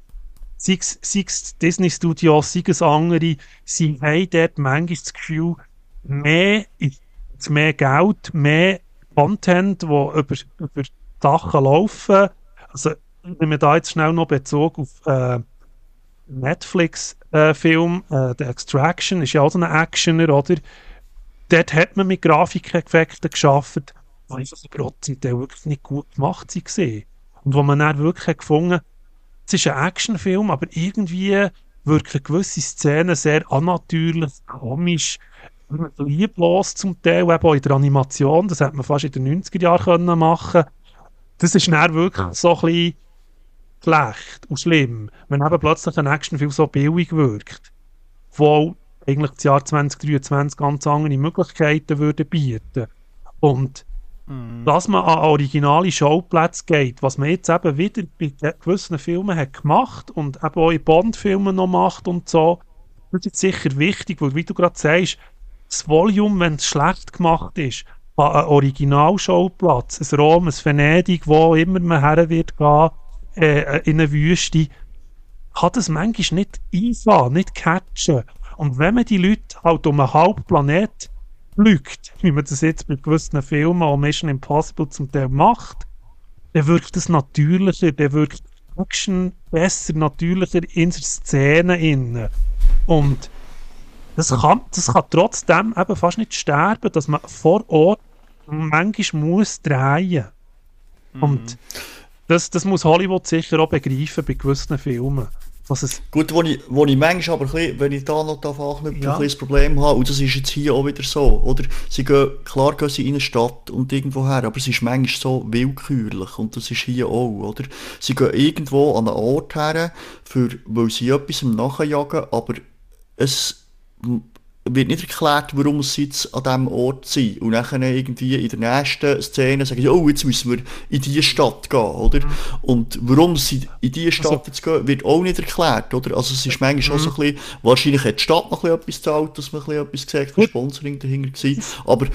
Sei es Disney Studios, sei es andere, sie haben dort manchmal das Gefühl, mehr ist mehr Geld, mehr Content, wo über, über Sachen laufen. Also, wenn wir da jetzt schnell noch Bezug auf äh, Netflix-Film, äh, äh, The Extraction, ist ja auch so ein Actioner, oder? Dort hat man mit Grafikeffekten geschaffen, die einfach prozentuell wirklich nicht gut gemacht waren. Und wo man dann wirklich hat gefunden es ist ein Actionfilm, aber irgendwie wirken gewisse Szenen sehr annatürlich, komisch, lieblos zum Teil, eben auch in der Animation, das hätte man fast in den 90er Jahren machen können. Das ist dann wirklich so ein bisschen schlecht und schlimm, wenn eben plötzlich ein Actionfilm so billig wirkt, wo eigentlich das Jahr 2023 ganz andere Möglichkeiten würde bieten. Und mm. dass man an originale Schauplätze geht, was man jetzt eben wieder bei gewissen Filmen hat gemacht und eben auch in Bond-Filmen noch macht und so, das ist sicher wichtig, weil wie du gerade sagst, das Volume, wenn es schlecht gemacht ist, an einem Originalschauplatz, ein Rom, ein Venedig, wo immer man her wird gehen, äh, in eine Wüste, kann das manchmal nicht einfahren, nicht catchen. Und wenn man die Leute halt um einen halben Planet fliegt, (laughs) wie man das jetzt bei gewissen Filmen oder Mission Impossible zum Teil macht, dann wirkt das natürlicher, der wirkt Action besser, natürlicher in der Szene innen. Und das kann, das kann trotzdem eben fast nicht sterben, dass man vor Ort manchmal muss drehen. Mhm. Und das, das muss Hollywood sicher auch begreifen bei gewissen Filmen. Was es Gut, wo ich, wo ich manchmal aber, ein bisschen, wenn ich da noch anknüpfe, ja. ein das Problem habe, und das ist jetzt hier auch wieder so, oder? Sie gehen, klar gehen sie in eine Stadt und irgendwo her, aber es ist manchmal so willkürlich, und das ist hier auch, oder? Sie gehen irgendwo an einen Ort her, für, weil sie etwas nachjagen, aber es wird nicht erklärt, warum sie jetzt an diesem Ort sind. Und dann irgendwie in der nächsten Szene sagen, oh, jetzt müssen wir in diese Stadt gehen, oder? Mhm. Und warum sie in diese Stadt also, jetzt gehen, wird auch nicht erklärt, oder? Also es ist manchmal schon so mhm. ein bisschen, wahrscheinlich hat die Stadt noch ein bisschen etwas gezahlt, dass man ein bisschen etwas gesagt hat, Sponsoring dahinter war. Aber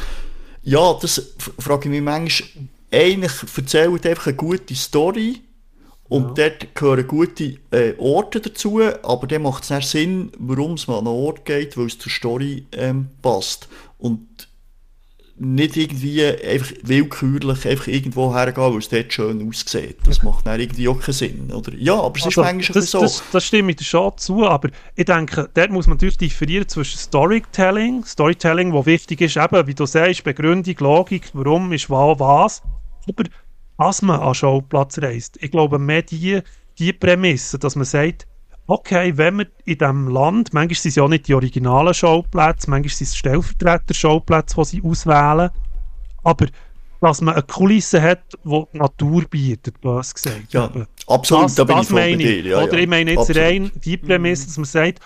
ja, das frage ich mich manchmal, eigentlich erzählt einfach eine gute Story, und ja. dort gehören gute äh, Orte dazu, aber dann macht es nicht Sinn, warum es mal an einen Ort geht, weil es zur Story ähm, passt. Und nicht irgendwie einfach willkürlich einfach irgendwo hergehen, weil es dort schön aussieht. Das macht dann irgendwie auch keinen Sinn, oder? Ja, aber es also, ist manchmal das, so. Das, das stimme ich dir schon zu, aber ich denke, dort muss man natürlich differieren zwischen Storytelling, Storytelling, wo wichtig ist, eben, wie du sagst, Begründung, Logik, warum ist was, was, aber dass man an Schauplatz reist. Ich glaube, mehr die, die Prämisse, dass man sagt, okay, wenn wir in diesem Land, manchmal sind es ja nicht die originalen Schauplätze, manchmal sind es Stellvertreter-Schauplätze, die sie auswählen, aber dass man eine Kulisse hat, die die Natur bietet, bös gesagt. Ja, absolut, das, da bin das ich meine ich. Ja, Oder ich meine jetzt absolut. rein die Prämisse, dass man sagt,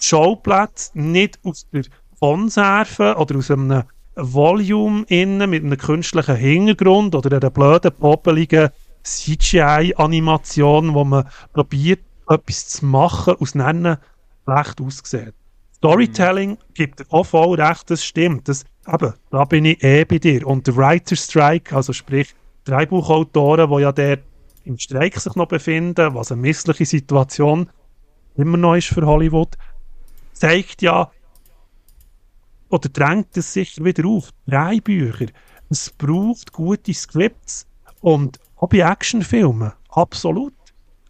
Schauplätze nicht aus der Konserve oder aus einem Volume innen mit einem künstlichen Hintergrund oder einer blöden, poppeligen CGI-Animation, wo man probiert, etwas zu machen, aus Nennen schlecht aussieht. Storytelling mhm. gibt auch voll recht, das stimmt. Das, eben, da bin ich eh bei dir. Und der Writer Strike, also sprich Drehbuchautoren, die ja dort im Streik sich noch befinden, was eine missliche Situation immer noch ist für Hollywood, zeigt ja, oder drängt es sicher wieder auf. Drei Es braucht gute Skripts und auch bei Actionfilmen. Absolut.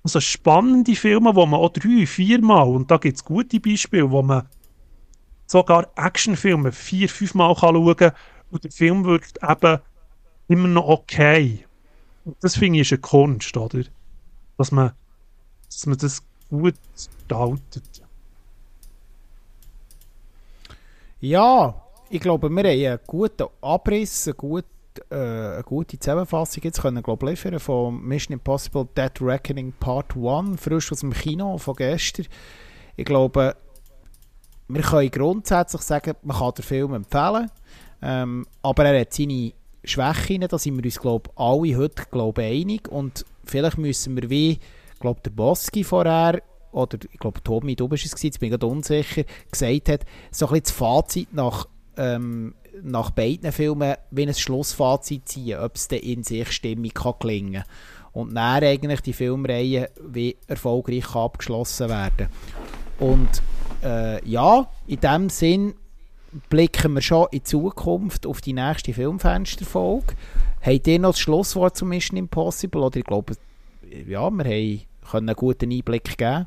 Also spannende Filme, wo man auch drei, viermal, und da gibt es gute Beispiele, wo man sogar Actionfilme vier, fünfmal kann schauen kann und der Film wirkt eben immer noch okay. Und das finde ich ist eine Kunst, oder? Dass man, dass man das gut gestaltet. Ja, ich glaube, wir haben einen guten Abriss, eine gute, äh, eine gute Zusammenfassung jetzt können glaube liefern von Mission Impossible Dead Reckoning Part 1, frisch aus dem Kino von gestern. Ich glaube, wir können grundsätzlich sagen, man kann den Film empfehlen, ähm, aber er hat seine Schwächen, da sind wir uns, glaube alle heute glaub, einig. Und vielleicht müssen wir wie, glaube der Boski vorher, oder ich glaube Tommy, du bist es jetzt bin ich gerade unsicher, gesagt hat, so ein bisschen das Fazit nach, ähm, nach beiden Filmen wie ein Schlussfazit ziehen, ob es in sich stimmig kann gelingen und dann eigentlich die Filmreihe wie erfolgreich abgeschlossen werden. Und äh, ja, in dem Sinn blicken wir schon in Zukunft auf die nächste Filmfensterfolge. Habt ihr noch das Schlusswort zu Mission Impossible? Oder ich glaube, ja, wir können einen guten Einblick geben.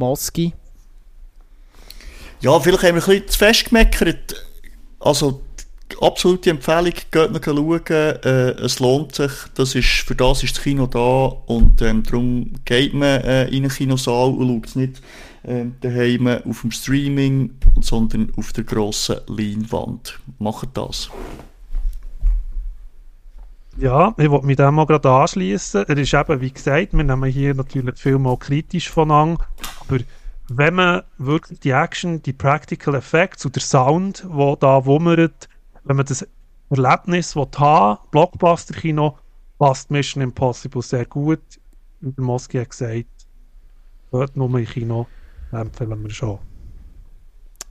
Moski? Ja, vielleicht haben wir ein bisschen zu fest gemeckert. Also, absolute Empfehlung, geht noch schauen. Äh, es lohnt sich. Das ist, für das ist das Kino da. Und ähm, darum geht man äh, in einen Kinosaal und schaut es nicht äh, daheim auf dem Streaming, sondern auf der grossen Leinwand. Macht das. Ja, ich wollte mich dem mal gerade anschließen. Er ist eben, wie gesagt, wir nehmen hier natürlich viel mal kritisch von an, aber wenn man wirklich die Action, die Practical Effects und der Sound, der da wummert, wenn man das Erlebnis haben Blockbuster-Kino, passt Mission Impossible sehr gut. Der Moski hat gesagt, hört nur im Kino empfehlen wir schon.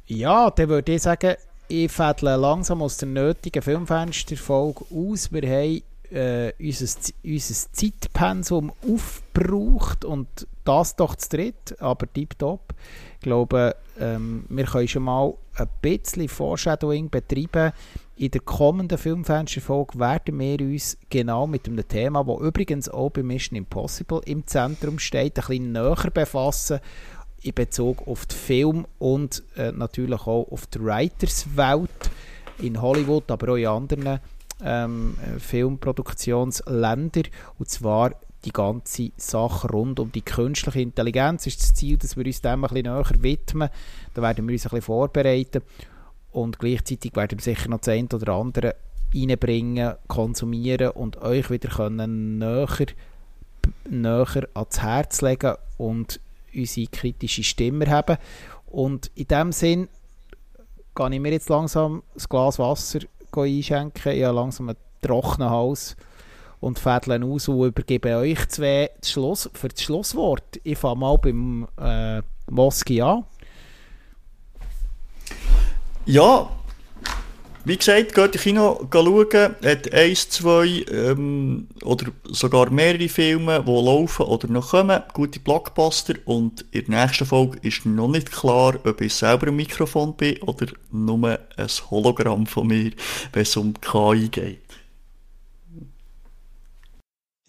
Ja, dann würde ich sagen, ich fädle langsam aus der nötigen Filmfensterfolge aus. Wir haben äh, unser, unser Zeitpensum aufgebraucht und das doch zu dritt, aber tiptop. Ich glaube, ähm, wir können schon mal ein bisschen Foreshadowing betreiben. In der kommenden Filmfensterfolge werden wir uns genau mit einem Thema, das übrigens auch bei Mission Impossible im Zentrum steht, ein bisschen näher befassen in Bezug auf den Film und äh, natürlich auch auf die Writerswelt in Hollywood, aber auch in anderen ähm, Filmproduktionsländern. Und zwar die ganze Sache rund um die künstliche Intelligenz ist das Ziel, dass wir uns dem ein bisschen näher widmen. Da werden wir uns ein bisschen vorbereiten und gleichzeitig werden wir sicher noch das eine oder andere reinbringen, konsumieren und euch wieder können näher, näher ans Herz legen und unsere kritische Stimme haben. Und in dem Sinn kann ich mir jetzt langsam das Glas Wasser einschenken. Ich habe langsam einen trockenen Hals und fädeln aus und übergebe euch zwei das Schluss, für das Schlusswort. Ich fange mal beim äh, Moski an. Ja, wie gesagt, geht ins Kino schauen, hat eins, zwei ähm, oder sogar mehrere Filme, die laufen oder noch kommen, gute Blockbuster und in der nächsten Folge ist noch nicht klar, ob ich selber ein Mikrofon bin oder nur ein Hologramm von mir, wenn es um KI geht.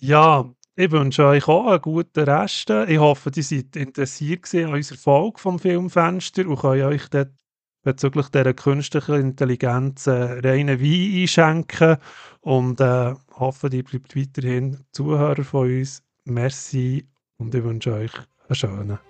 Ja, ich wünsche euch auch einen guten Rest. Ich hoffe, ihr seid interessiert an unserer Folge vom Filmfenster und könnt euch dort bezüglich dieser künstlichen Intelligenz äh, reinen Wein einschenken und äh, hoffe, ihr bleibt weiterhin Zuhörer von uns. Merci und ich wünsche euch einen schönen.